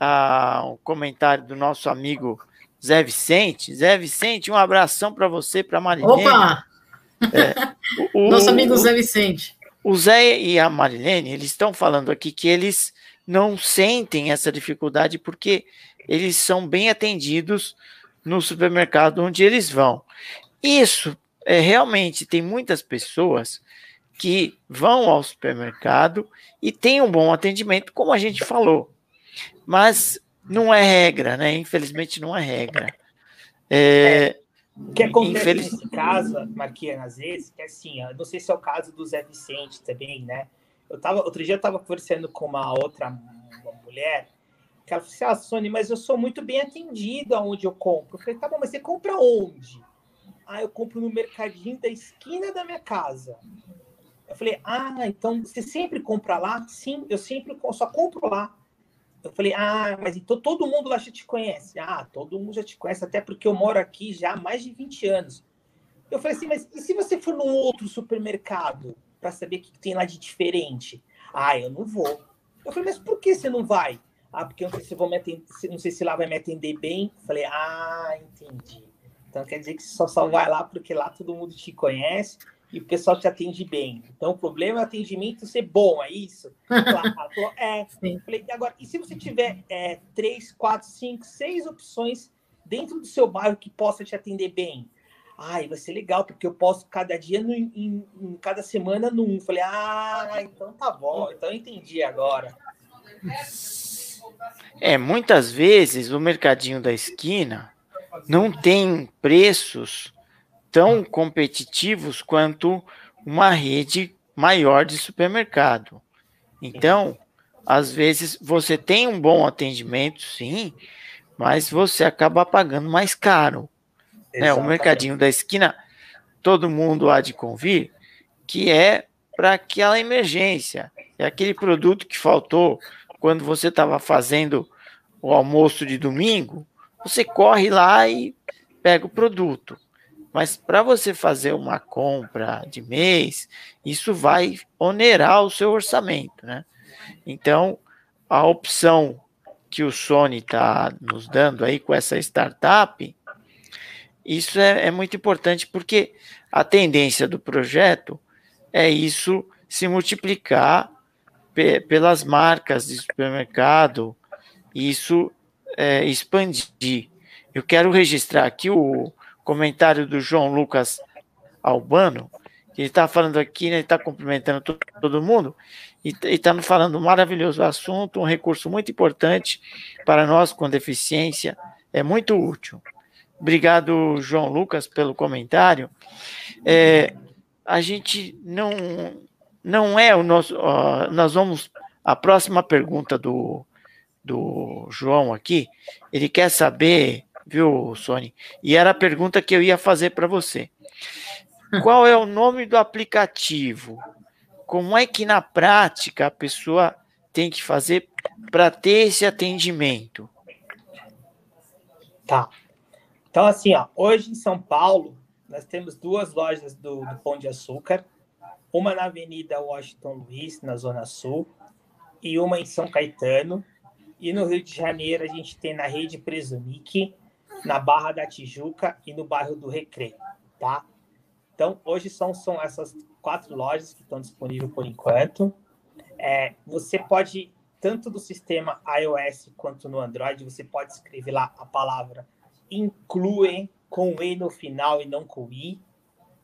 ah, o comentário do nosso amigo Zé Vicente. Zé Vicente, um abração para você, para Marilene. Opa! É, o, nosso amigo Zé Vicente. O Zé e a Marilene, eles estão falando aqui que eles não sentem essa dificuldade porque eles são bem atendidos no supermercado onde eles vão. Isso é realmente tem muitas pessoas que vão ao supermercado e têm um bom atendimento, como a gente falou. Mas não é regra, né? Infelizmente não é regra. É, o que acontece infeliz... nesse caso, Marquinhos, às vezes, que é assim, eu não sei se é o caso do Zé Vicente também, né? Eu tava, outro dia eu estava conversando com uma outra uma mulher, que ela falou assim, ah, Sony, mas eu sou muito bem atendido aonde eu compro. Eu falei, tá bom, mas você compra onde? Ah, eu compro no mercadinho da esquina da minha casa. Eu falei, ah, então você sempre compra lá? Sim, eu sempre só compro lá. Eu falei, ah, mas então todo mundo lá já te conhece. Ah, todo mundo já te conhece, até porque eu moro aqui já há mais de 20 anos. Eu falei assim, mas e se você for num outro supermercado para saber o que tem lá de diferente? Ah, eu não vou. Eu falei, mas por que você não vai? Ah, porque eu não sei se vou me atender, não sei se lá vai me atender bem. Eu falei, ah, entendi. Então quer dizer que você só, só vai lá porque lá todo mundo te conhece e o pessoal te atende bem. Então, o problema é o atendimento ser bom, é isso? Claro, é. Sim. Falei, agora, e se você tiver é, três, quatro, cinco, seis opções dentro do seu bairro que possa te atender bem? Ai, vai ser legal, porque eu posso cada dia, no, em, em, cada semana, num. Falei, ah, então tá bom, então eu entendi agora. É, muitas vezes o mercadinho da esquina não tem preços tão competitivos quanto uma rede maior de supermercado. Então, às vezes você tem um bom atendimento, sim, mas você acaba pagando mais caro. Né? O mercadinho da esquina, todo mundo há de convir que é para aquela emergência. É aquele produto que faltou quando você estava fazendo o almoço de domingo, você corre lá e pega o produto. Mas para você fazer uma compra de mês, isso vai onerar o seu orçamento, né? Então, a opção que o Sony está nos dando aí com essa startup, isso é, é muito importante porque a tendência do projeto é isso se multiplicar pe pelas marcas de supermercado, isso é, expandir. Eu quero registrar aqui o, comentário do João Lucas Albano, que ele está falando aqui, né, ele está cumprimentando todo, todo mundo, e está falando um maravilhoso assunto, um recurso muito importante para nós com deficiência, é muito útil. Obrigado, João Lucas, pelo comentário. É, a gente não, não é o nosso. Nós vamos. A próxima pergunta do, do João aqui, ele quer saber viu, Sony? E era a pergunta que eu ia fazer para você. Qual é o nome do aplicativo? Como é que na prática a pessoa tem que fazer para ter esse atendimento? Tá. Então, assim, ó, hoje em São Paulo, nós temos duas lojas do, do Pão de Açúcar, uma na Avenida Washington Luiz, na Zona Sul, e uma em São Caetano. E no Rio de Janeiro, a gente tem na rede Presunic, na Barra da Tijuca e no bairro do Recreio. tá? Então, hoje são, são essas quatro lojas que estão disponíveis por enquanto. É, você pode, tanto do sistema iOS quanto no Android, você pode escrever lá a palavra inclui com E no final e não com I,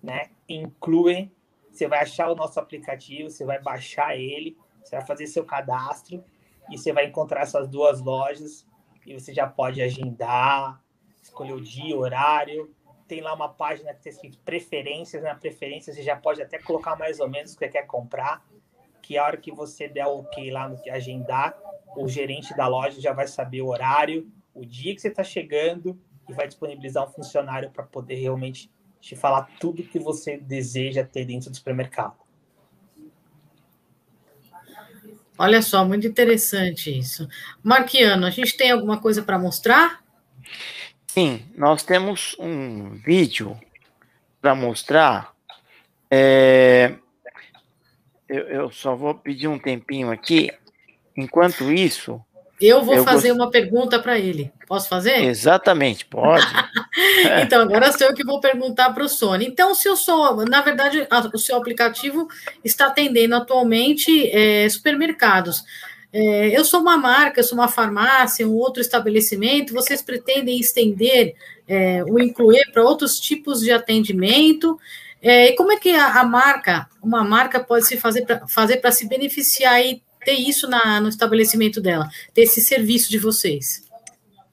né? Inclui. Você vai achar o nosso aplicativo, você vai baixar ele, você vai fazer seu cadastro e você vai encontrar essas duas lojas e você já pode agendar, escolher o dia, o horário. Tem lá uma página que tem escrito preferências, né? preferência você já pode até colocar mais ou menos o que você quer comprar, que a hora que você der o ok lá no que agendar, o gerente da loja já vai saber o horário, o dia que você está chegando e vai disponibilizar um funcionário para poder realmente te falar tudo que você deseja ter dentro do supermercado. Olha só, muito interessante isso. Marquiano, a gente tem alguma coisa para mostrar? Sim, nós temos um vídeo para mostrar. É, eu, eu, só vou pedir um tempinho aqui. Enquanto isso, eu vou eu fazer gost... uma pergunta para ele. Posso fazer? Exatamente, pode. então, agora sou eu que vou perguntar para o Sony. Então, se eu sou, na verdade, o seu aplicativo está atendendo atualmente é, supermercados. É, eu sou uma marca, eu sou uma farmácia, um outro estabelecimento, vocês pretendem estender é, o incluir para outros tipos de atendimento? É, e como é que a, a, marca, uma marca pode se fazer para fazer se beneficiar e ter isso na, no estabelecimento dela, ter esse serviço de vocês?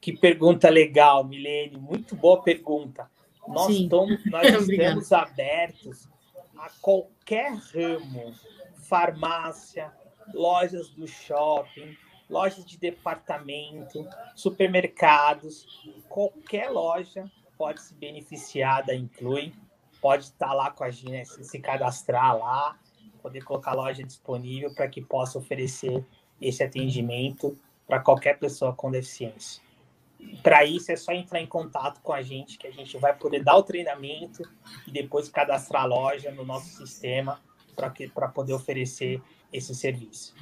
Que pergunta legal, Milene, muito boa pergunta. Nós, estamos, nós estamos abertos a qualquer ramo, farmácia, lojas do shopping, lojas de departamento, supermercados, qualquer loja pode se beneficiar da Inclui, pode estar lá com a gente, se cadastrar lá, poder colocar a loja disponível para que possa oferecer esse atendimento para qualquer pessoa com deficiência. Para isso é só entrar em contato com a gente, que a gente vai poder dar o treinamento e depois cadastrar a loja no nosso sistema para poder oferecer esse serviço.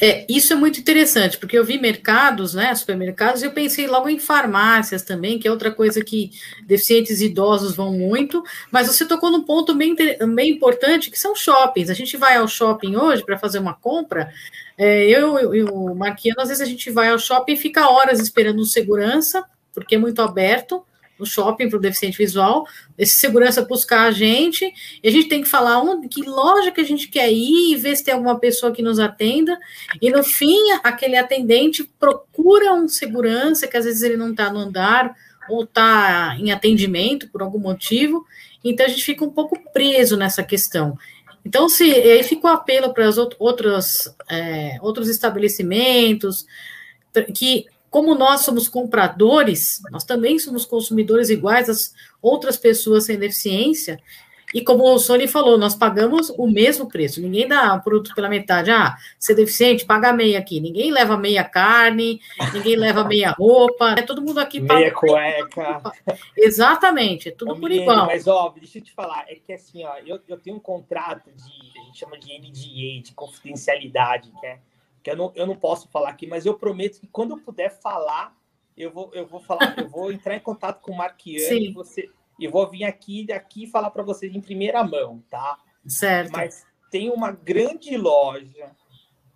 É, isso é muito interessante, porque eu vi mercados, né, supermercados, e eu pensei logo em farmácias também, que é outra coisa que deficientes idosos vão muito, mas você tocou num ponto bem, bem importante, que são shoppings. A gente vai ao shopping hoje para fazer uma compra, é, eu e o Marquiano, às vezes a gente vai ao shopping e fica horas esperando segurança, porque é muito aberto, no shopping para o deficiente visual, esse segurança buscar a gente, e a gente tem que falar onde, que loja que a gente quer ir e ver se tem alguma pessoa que nos atenda, e no fim, aquele atendente procura um segurança, que às vezes ele não está no andar, ou está em atendimento por algum motivo, então a gente fica um pouco preso nessa questão. Então, se aí fica o apelo para os outros, é, outros estabelecimentos que como nós somos compradores, nós também somos consumidores iguais às outras pessoas sem deficiência. E como o Sony falou, nós pagamos o mesmo preço. Ninguém dá um produto pela metade. Ah, ser deficiente, paga meia aqui. Ninguém leva meia carne, ninguém leva meia roupa. É todo mundo aqui meia cueca. Exatamente, é tudo Ô, por menino, igual. Mas, ó, deixa eu te falar, é que assim, ó, eu, eu tenho um contrato de, a gente chama de NDA, de confidencialidade, que é que eu não, eu não posso falar aqui, mas eu prometo que quando eu puder falar, eu vou, eu vou falar, eu vou entrar em contato com o Marquiano e você e vou vir aqui aqui falar para vocês em primeira mão, tá? Certo. Mas tem uma grande loja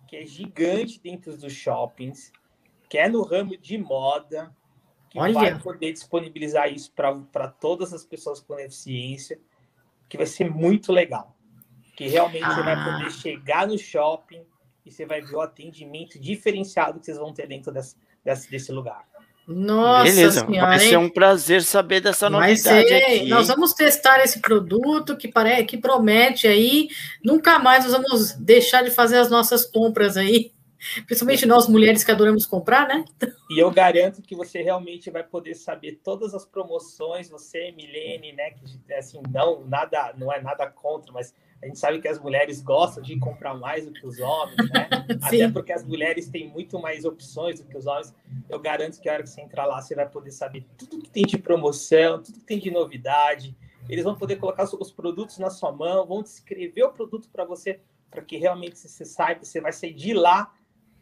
que é gigante dentro dos shoppings, que é no ramo de moda, que Olha. vai poder disponibilizar isso para todas as pessoas com deficiência, que vai ser muito legal. Que realmente ah. você vai poder chegar no shopping, e você vai ver o atendimento diferenciado que vocês vão ter dentro desse, desse, desse lugar. Nossa Beleza, senhora, vai ser um prazer saber dessa novidade aqui. Nós vamos testar esse produto que parece que promete aí. Nunca mais nós vamos deixar de fazer as nossas compras aí. Principalmente nós mulheres que adoramos comprar, né? E eu garanto que você realmente vai poder saber todas as promoções, você, Milene, né? Que assim, não, nada, não é nada contra, mas a gente sabe que as mulheres gostam de comprar mais do que os homens, né? Até porque as mulheres têm muito mais opções do que os homens. Eu garanto que a hora que você entrar lá, você vai poder saber tudo que tem de promoção, tudo que tem de novidade. Eles vão poder colocar os produtos na sua mão, vão descrever o produto para você, para que realmente você saiba, você vai sair de lá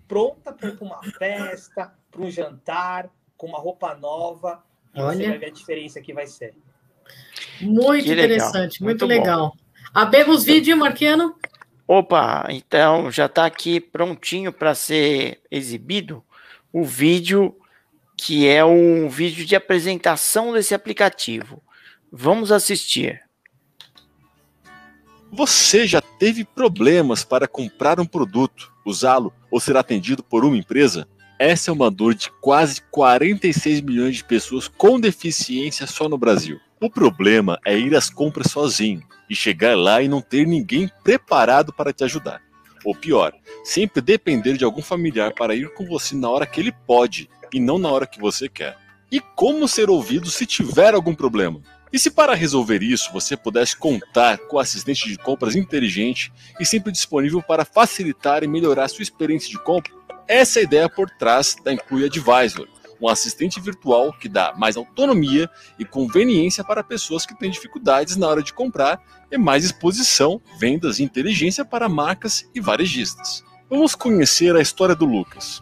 pronta para uma festa, para um jantar, com uma roupa nova. E Olha. você vai ver a diferença que vai ser. Muito que interessante, legal. muito, muito legal. Abemos vídeo, Marquiano? Opa, então já está aqui prontinho para ser exibido o vídeo que é um vídeo de apresentação desse aplicativo. Vamos assistir. Você já teve problemas para comprar um produto, usá-lo ou ser atendido por uma empresa? Essa é uma dor de quase 46 milhões de pessoas com deficiência só no Brasil. O problema é ir às compras sozinho e chegar lá e não ter ninguém preparado para te ajudar. Ou pior, sempre depender de algum familiar para ir com você na hora que ele pode e não na hora que você quer. E como ser ouvido se tiver algum problema? E se para resolver isso você pudesse contar com assistente de compras inteligente e sempre disponível para facilitar e melhorar sua experiência de compra? Essa é a ideia por trás da Inclui Advisor, um assistente virtual que dá mais autonomia e conveniência para pessoas que têm dificuldades na hora de comprar e mais exposição, vendas e inteligência para marcas e varejistas. Vamos conhecer a história do Lucas.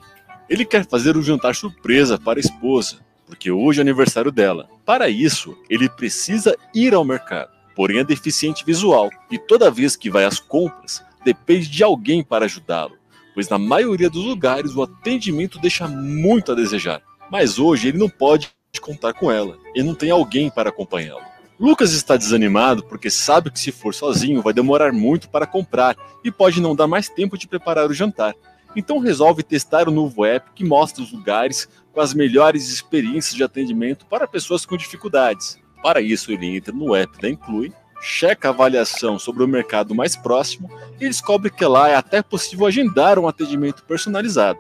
Ele quer fazer um jantar surpresa para a esposa, porque hoje é aniversário dela. Para isso, ele precisa ir ao mercado. Porém, é deficiente visual e toda vez que vai às compras, depende de alguém para ajudá-lo pois na maioria dos lugares o atendimento deixa muito a desejar. Mas hoje ele não pode contar com ela, e não tem alguém para acompanhá-lo. Lucas está desanimado porque sabe que se for sozinho vai demorar muito para comprar e pode não dar mais tempo de preparar o jantar. Então resolve testar o novo app que mostra os lugares com as melhores experiências de atendimento para pessoas com dificuldades. Para isso, ele entra no app da Inclui checa a avaliação sobre o mercado mais próximo e descobre que lá é até possível agendar um atendimento personalizado.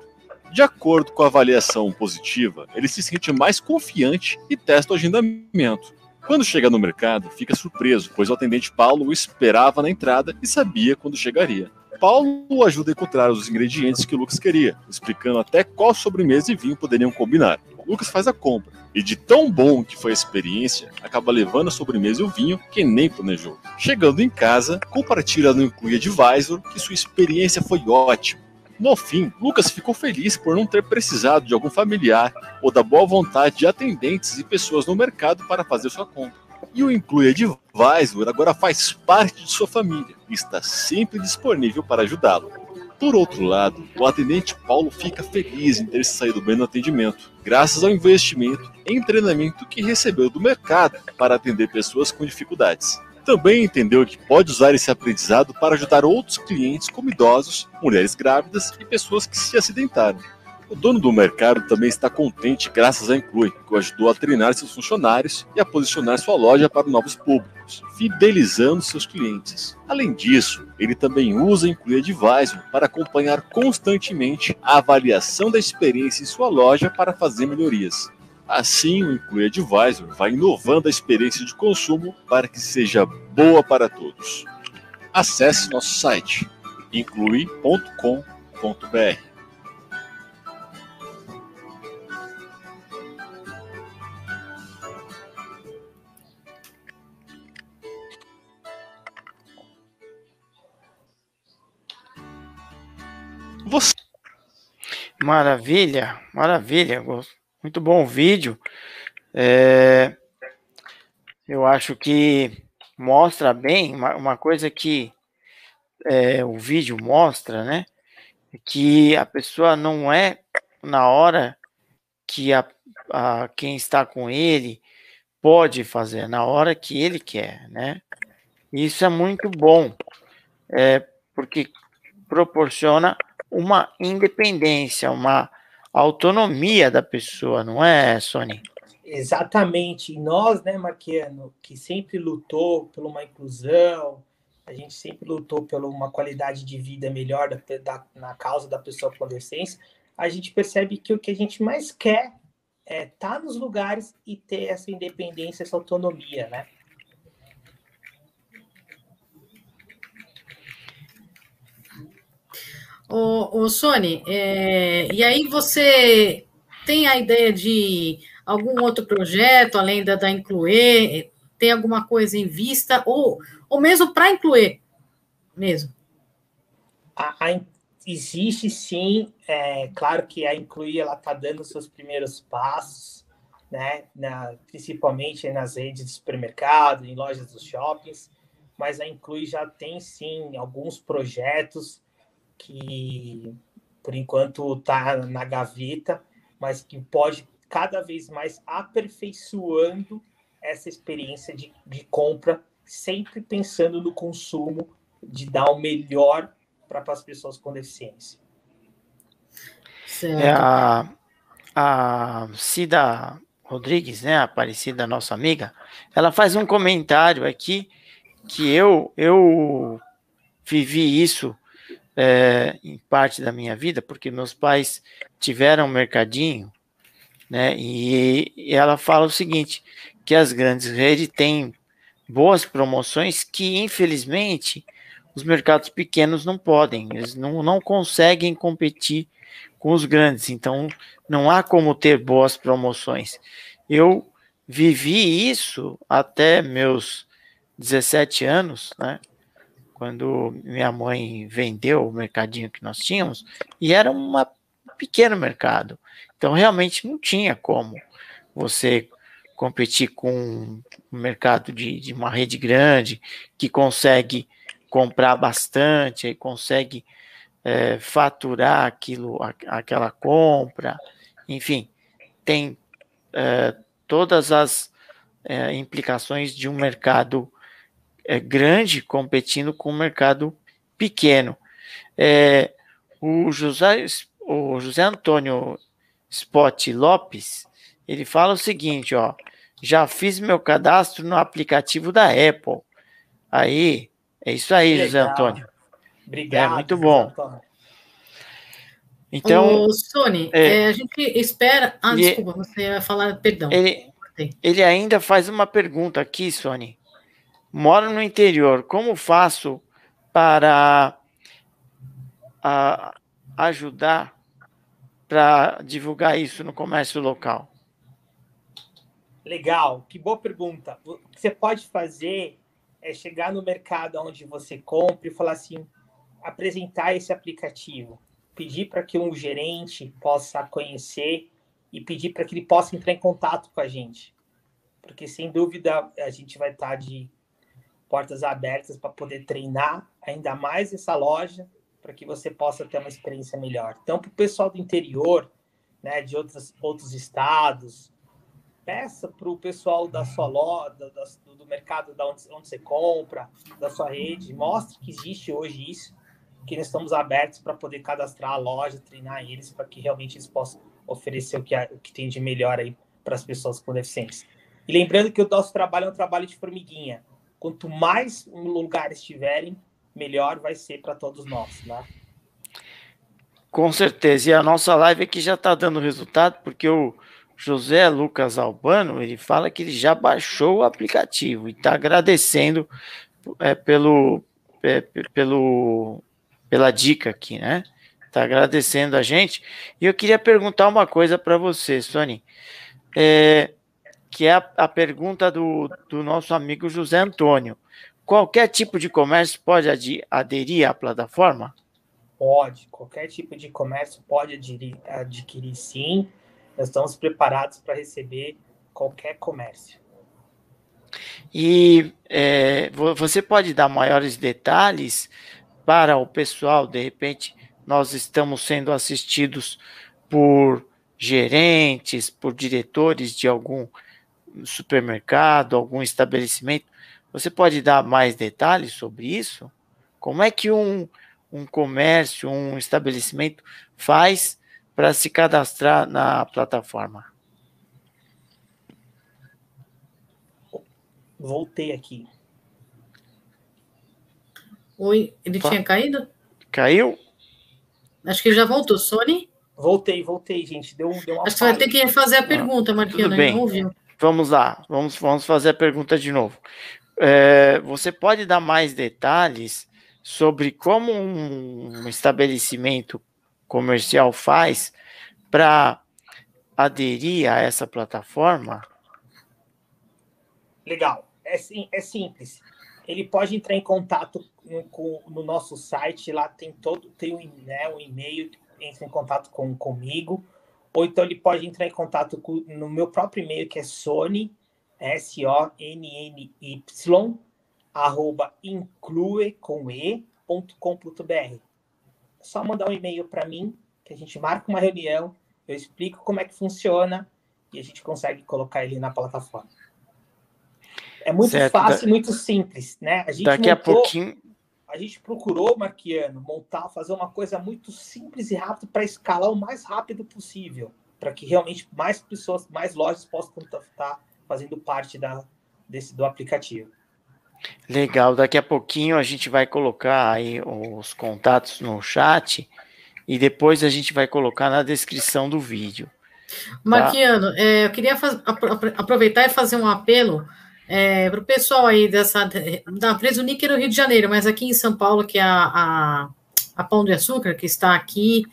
De acordo com a avaliação positiva, ele se sente mais confiante e testa o agendamento. Quando chega no mercado, fica surpreso, pois o atendente Paulo o esperava na entrada e sabia quando chegaria. Paulo o ajuda a encontrar os ingredientes que Lucas queria, explicando até qual sobremesa e vinho poderiam combinar. Lucas faz a compra, e de tão bom que foi a experiência, acaba levando a sobremesa e o vinho que nem planejou. Chegando em casa, compartilha no Inclui Advisor que sua experiência foi ótima. No fim, Lucas ficou feliz por não ter precisado de algum familiar ou da boa vontade de atendentes e pessoas no mercado para fazer sua compra. E o Inclui Advisor agora faz parte de sua família e está sempre disponível para ajudá-lo. Por outro lado, o atendente Paulo fica feliz em ter saído bem no atendimento, graças ao investimento em treinamento que recebeu do mercado para atender pessoas com dificuldades. Também entendeu que pode usar esse aprendizado para ajudar outros clientes, como idosos, mulheres grávidas e pessoas que se acidentaram. O dono do mercado também está contente graças a Inclui, que o ajudou a treinar seus funcionários e a posicionar sua loja para novos públicos, fidelizando seus clientes. Além disso, ele também usa Inclui Advisor para acompanhar constantemente a avaliação da experiência em sua loja para fazer melhorias. Assim, o Inclui Advisor vai inovando a experiência de consumo para que seja boa para todos. Acesse nosso site inclui.com.br. Você. Maravilha, maravilha. Muito bom o vídeo. É, eu acho que mostra bem uma, uma coisa que é, o vídeo mostra, né? Que a pessoa não é na hora que a, a, quem está com ele pode fazer, na hora que ele quer, né? Isso é muito bom, é, porque proporciona uma independência, uma autonomia da pessoa, não é, Sony? Exatamente. E nós, né, Marquiano, que sempre lutou por uma inclusão, a gente sempre lutou por uma qualidade de vida melhor da, da, na causa da pessoa com deficiência, a gente percebe que o que a gente mais quer é estar tá nos lugares e ter essa independência, essa autonomia, né? O, o Sony, é, e aí você tem a ideia de algum outro projeto além da, da Incluir? Tem alguma coisa em vista? Ou, ou mesmo para incluir mesmo? A, a, existe sim, é, claro que a Incluir ela está dando seus primeiros passos. né, na, principalmente nas redes de supermercado, em lojas dos shoppings, mas a Inclui já tem sim alguns projetos que por enquanto está na gaveta, mas que pode cada vez mais aperfeiçoando essa experiência de, de compra, sempre pensando no consumo, de dar o melhor para as pessoas com deficiência. É a, a Cida Rodrigues, né, a Aparecida, nossa amiga, ela faz um comentário aqui que eu, eu vivi isso é, em parte da minha vida, porque meus pais tiveram um mercadinho, né, e, e ela fala o seguinte, que as grandes redes têm boas promoções que, infelizmente, os mercados pequenos não podem, eles não, não conseguem competir com os grandes, então não há como ter boas promoções. Eu vivi isso até meus 17 anos, né? Quando minha mãe vendeu o mercadinho que nós tínhamos, e era um pequeno mercado. Então realmente não tinha como você competir com um mercado de, de uma rede grande que consegue comprar bastante, consegue é, faturar aquilo, aquela compra, enfim, tem é, todas as é, implicações de um mercado é, grande competindo com um mercado pequeno. É, o, José, o José Antônio Spot Lopes, ele fala o seguinte, ó, já fiz meu cadastro no aplicativo da Apple. Aí, é isso aí, Legal. José Antônio. Obrigado. É muito bom. Então, o Sony, é, é, a gente espera. Ah, desculpa, você vai falar, perdão. Ele, ele ainda faz uma pergunta aqui, Sony. Moro no interior, como faço para a, ajudar para divulgar isso no comércio local? Legal, que boa pergunta. O que você pode fazer é chegar no mercado onde você compra e falar assim, apresentar esse aplicativo, pedir para que um gerente possa conhecer e pedir para que ele possa entrar em contato com a gente. Porque sem dúvida a gente vai estar de portas abertas para poder treinar ainda mais essa loja para que você possa ter uma experiência melhor. Então, para o pessoal do interior, né, de outros, outros estados, peça para o pessoal da sua loja, do, do mercado da onde, onde você compra, da sua rede, mostre que existe hoje isso, que nós estamos abertos para poder cadastrar a loja, treinar eles, para que realmente eles possam oferecer o que, o que tem de melhor aí para as pessoas com deficiência. E lembrando que o nosso trabalho é um trabalho de formiguinha. Quanto mais lugares tiverem, melhor vai ser para todos nós, né? Com certeza. E a nossa live aqui já está dando resultado, porque o José Lucas Albano, ele fala que ele já baixou o aplicativo e está agradecendo é, pelo, é, pelo, pela dica aqui, né? Está agradecendo a gente. E eu queria perguntar uma coisa para você, Sony, é, que é a, a pergunta do, do nosso amigo José Antônio. Qualquer tipo de comércio pode aderir à plataforma? Pode, qualquer tipo de comércio pode adquirir, adquirir sim nós estamos preparados para receber qualquer comércio. E é, você pode dar maiores detalhes para o pessoal? De repente, nós estamos sendo assistidos por gerentes, por diretores de algum supermercado, algum estabelecimento. Você pode dar mais detalhes sobre isso? Como é que um, um comércio, um estabelecimento faz para se cadastrar na plataforma? Voltei aqui. Oi, ele tinha caído? Caiu? Acho que já voltou. Sony? Voltei, voltei, gente. Deu, deu Acho que você vai ter que fazer a ah, pergunta, ah, Marquinhos. Tudo bem. Vamos lá, vamos, vamos fazer a pergunta de novo. É, você pode dar mais detalhes sobre como um estabelecimento comercial faz para aderir a essa plataforma? Legal, é, sim, é simples. Ele pode entrar em contato com, no nosso site, lá tem todo tem um, né, um e-mail, entra em contato com, comigo, ou então ele pode entrar em contato com, no meu próprio e-mail, que é sony, S-O-N-N-Y, arroba inclue com e.com.br. Só mandar um e-mail para mim, que a gente marca uma reunião, eu explico como é que funciona e a gente consegue colocar ele na plataforma. É muito certo. fácil, muito simples, né? A gente Daqui montou, a pouquinho. A gente procurou, Marquiano, montar, fazer uma coisa muito simples e rápida para escalar o mais rápido possível, para que realmente mais pessoas, mais lojas possam estar fazendo parte da, desse, do aplicativo. Legal, daqui a pouquinho a gente vai colocar aí os contatos no chat e depois a gente vai colocar na descrição do vídeo. Tá? Marquiano, é, eu queria aproveitar e fazer um apelo é, para o pessoal aí dessa da Preso Níquel no Rio de Janeiro, mas aqui em São Paulo, que é a, a, a Pão de Açúcar, que está aqui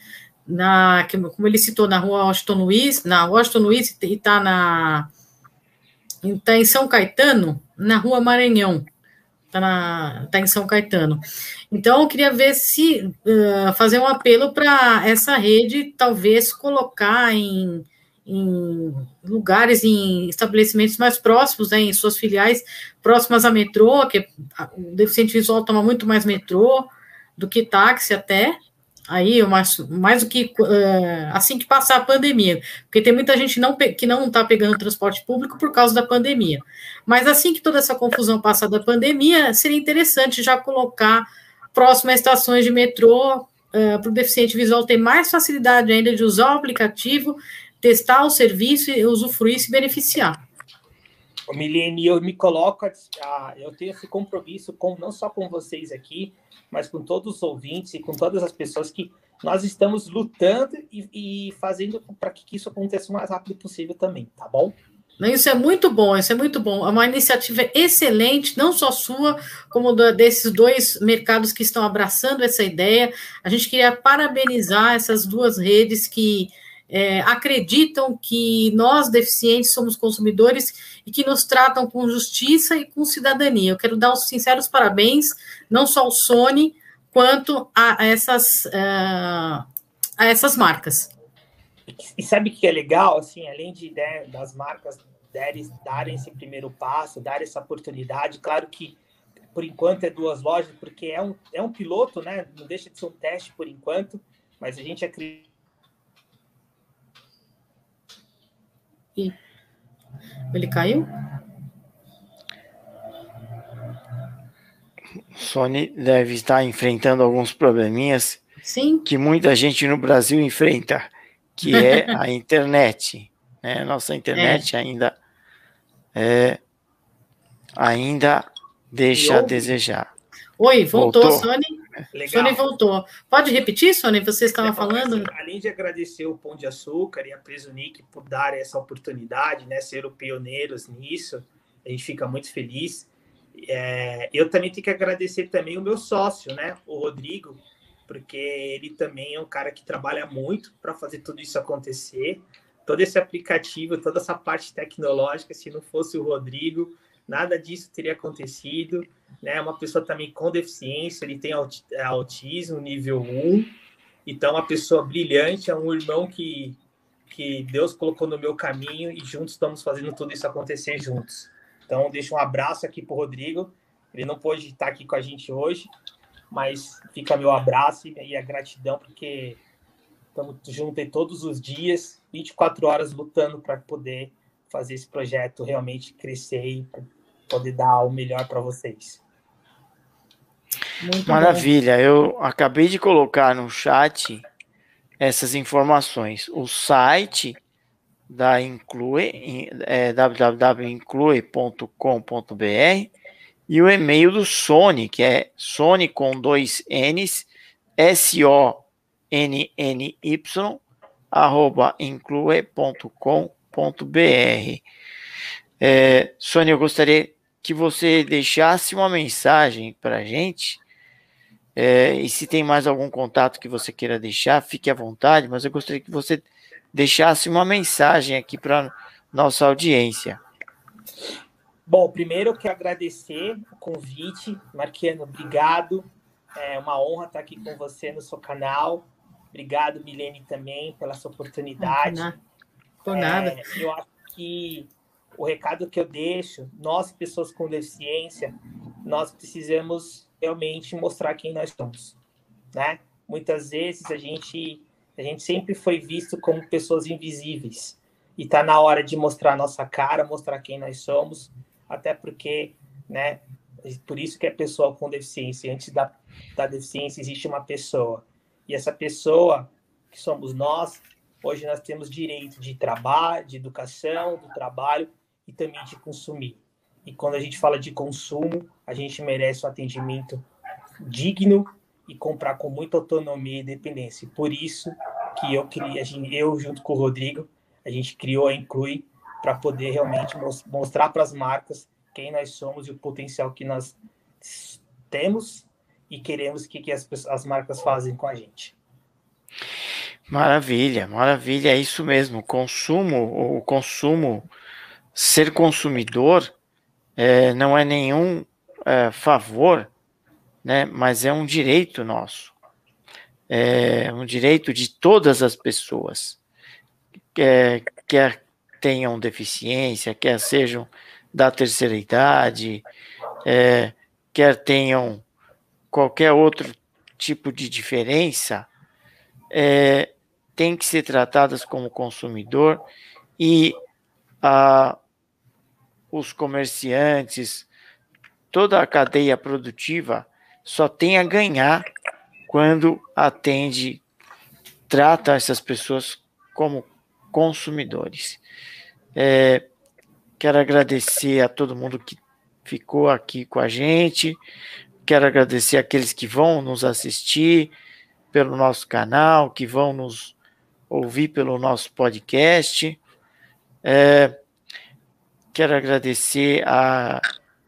na, como ele citou, na rua Washington Luiz, na Washington Luiz e está na está em São Caetano, na rua Maranhão está tá em São Caetano. Então, eu queria ver se uh, fazer um apelo para essa rede, talvez colocar em, em, lugares, em estabelecimentos mais próximos, né, em suas filiais próximas a metrô, que o deficiente visual toma muito mais metrô do que táxi até, aí mais, mais do que uh, assim que passar a pandemia, porque tem muita gente não, que não está pegando transporte público por causa da pandemia. Mas assim que toda essa confusão passar da pandemia, seria interessante já colocar próximas estações de metrô uh, para o deficiente visual ter mais facilidade ainda de usar o aplicativo, testar o serviço e usufruir e se beneficiar. Milene, eu me coloco, eu tenho esse compromisso com não só com vocês aqui, mas com todos os ouvintes e com todas as pessoas que nós estamos lutando e, e fazendo para que isso aconteça o mais rápido possível também, tá bom? Isso é muito bom, isso é muito bom. É uma iniciativa excelente, não só sua, como desses dois mercados que estão abraçando essa ideia. A gente queria parabenizar essas duas redes que é, acreditam que nós, deficientes, somos consumidores e que nos tratam com justiça e com cidadania. Eu quero dar os sinceros parabéns, não só ao Sony, quanto a essas, uh, a essas marcas. E sabe o que é legal, assim, além de né, das marcas derem, darem esse primeiro passo, dar essa oportunidade, claro que por enquanto é duas lojas, porque é um, é um piloto, né? Não deixa de ser um teste por enquanto, mas a gente acredita E ele caiu? Sony deve estar enfrentando alguns probleminhas Sim. que muita gente no Brasil enfrenta, que é a internet. Né? Nossa internet é. ainda é, ainda deixa a desejar. Oi, voltou, voltou. Sony? Legal. Sony voltou. Pode repetir, Sony? Você estava é, falando? Assim, além de agradecer o Pão de Açúcar e a Presunic por dar essa oportunidade, né, ser o pioneiros nisso, a gente fica muito feliz. É, eu também tenho que agradecer também o meu sócio, né, o Rodrigo, porque ele também é um cara que trabalha muito para fazer tudo isso acontecer. Todo esse aplicativo, toda essa parte tecnológica, se não fosse o Rodrigo, nada disso teria acontecido. Né? Uma pessoa também com deficiência, ele tem é, autismo nível 1, então uma pessoa brilhante, é um irmão que, que Deus colocou no meu caminho e juntos estamos fazendo tudo isso acontecer juntos. Então, deixo um abraço aqui para o Rodrigo. Ele não pôde estar aqui com a gente hoje, mas fica meu abraço e a gratidão, porque estamos juntos todos os dias, 24 horas lutando para poder fazer esse projeto realmente crescer e poder dar o melhor para vocês. Muito Maravilha, bom. eu acabei de colocar no chat essas informações. O site da Inclui é www.inclui.com.br e o e-mail do Sony, que é Sony com dois N's, S-O-N-N-Y, arroba inclui.com.br. É, Sony, eu gostaria que você deixasse uma mensagem para a gente. É, e se tem mais algum contato que você queira deixar, fique à vontade, mas eu gostaria que você deixasse uma mensagem aqui para nossa audiência. Bom, primeiro eu quero agradecer o convite, Marquiano, obrigado. É uma honra estar aqui com você no seu canal. Obrigado, Milene, também, pela sua oportunidade. Não, por nada. É, eu acho que o recado que eu deixo, nós, pessoas com deficiência, nós precisamos realmente mostrar quem nós somos, né? Muitas vezes a gente, a gente sempre foi visto como pessoas invisíveis e está na hora de mostrar nossa cara, mostrar quem nós somos, até porque, né? Por isso que é pessoa com deficiência. Antes da, da deficiência existe uma pessoa. E essa pessoa, que somos nós, hoje nós temos direito de trabalho, de educação, do trabalho e também de consumir. E quando a gente fala de consumo, a gente merece um atendimento digno e comprar com muita autonomia e independência. Por isso que eu queria, eu junto com o Rodrigo, a gente criou a Inclui para poder realmente mostrar para as marcas quem nós somos e o potencial que nós temos e queremos que, que as, as marcas fazem com a gente. Maravilha, maravilha, é isso mesmo. Consumo, o consumo, ser consumidor é, não é nenhum é, favor, né? Mas é um direito nosso, é um direito de todas as pessoas, quer, quer tenham deficiência, quer sejam da terceira idade, é, quer tenham qualquer outro tipo de diferença, é, tem que ser tratadas como consumidor e a, os comerciantes, toda a cadeia produtiva só tem a ganhar quando atende, trata essas pessoas como consumidores. É, quero agradecer a todo mundo que ficou aqui com a gente. Quero agradecer aqueles que vão nos assistir pelo nosso canal, que vão nos ouvir pelo nosso podcast. É, quero agradecer a,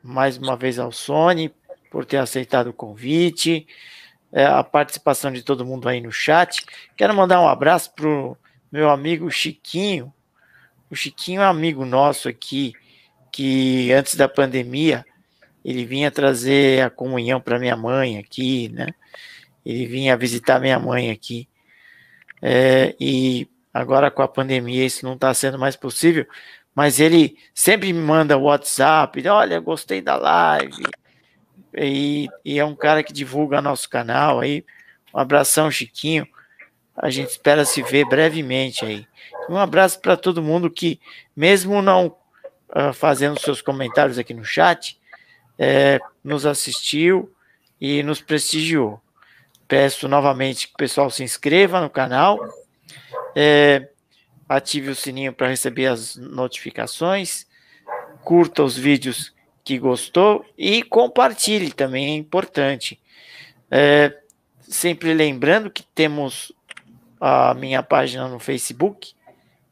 mais uma vez ao Sony por ter aceitado o convite, é, a participação de todo mundo aí no chat. Quero mandar um abraço para o meu amigo Chiquinho. O Chiquinho é um amigo nosso aqui, que antes da pandemia ele vinha trazer a comunhão para minha mãe aqui, né? Ele vinha visitar minha mãe aqui. É, e agora com a pandemia isso não está sendo mais possível, mas ele sempre me manda WhatsApp, olha, gostei da live, e, e, é um cara que divulga nosso canal aí. Um abração, Chiquinho. A gente espera se ver brevemente aí. Um abraço para todo mundo que, mesmo não uh, fazendo seus comentários aqui no chat, é, nos assistiu e nos prestigiou. Peço novamente que o pessoal se inscreva no canal, é, ative o sininho para receber as notificações, curta os vídeos que gostou e compartilhe também, é importante. É, sempre lembrando que temos a minha página no Facebook,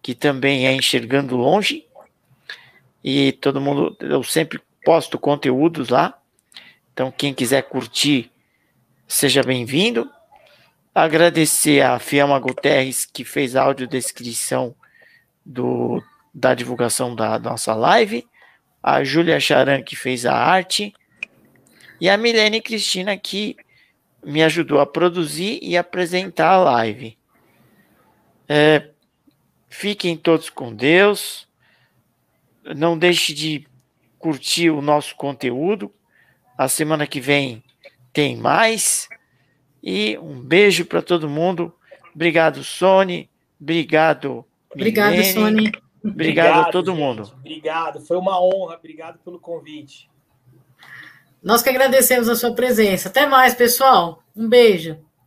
que também é Enxergando Longe, e todo mundo, eu sempre posto conteúdos lá, então quem quiser curtir, seja bem-vindo. Agradecer a Fiamma Guterres, que fez a audiodescrição do, da divulgação da nossa live a Júlia Charan, que fez a arte, e a Milene Cristina, que me ajudou a produzir e apresentar a live. É, fiquem todos com Deus. Não deixe de curtir o nosso conteúdo. A semana que vem tem mais. E um beijo para todo mundo. Obrigado, Sony. Obrigado, Obrigado, Sony. Obrigado, obrigado a todo gente. mundo. Obrigado, foi uma honra. Obrigado pelo convite. Nós que agradecemos a sua presença. Até mais, pessoal. Um beijo.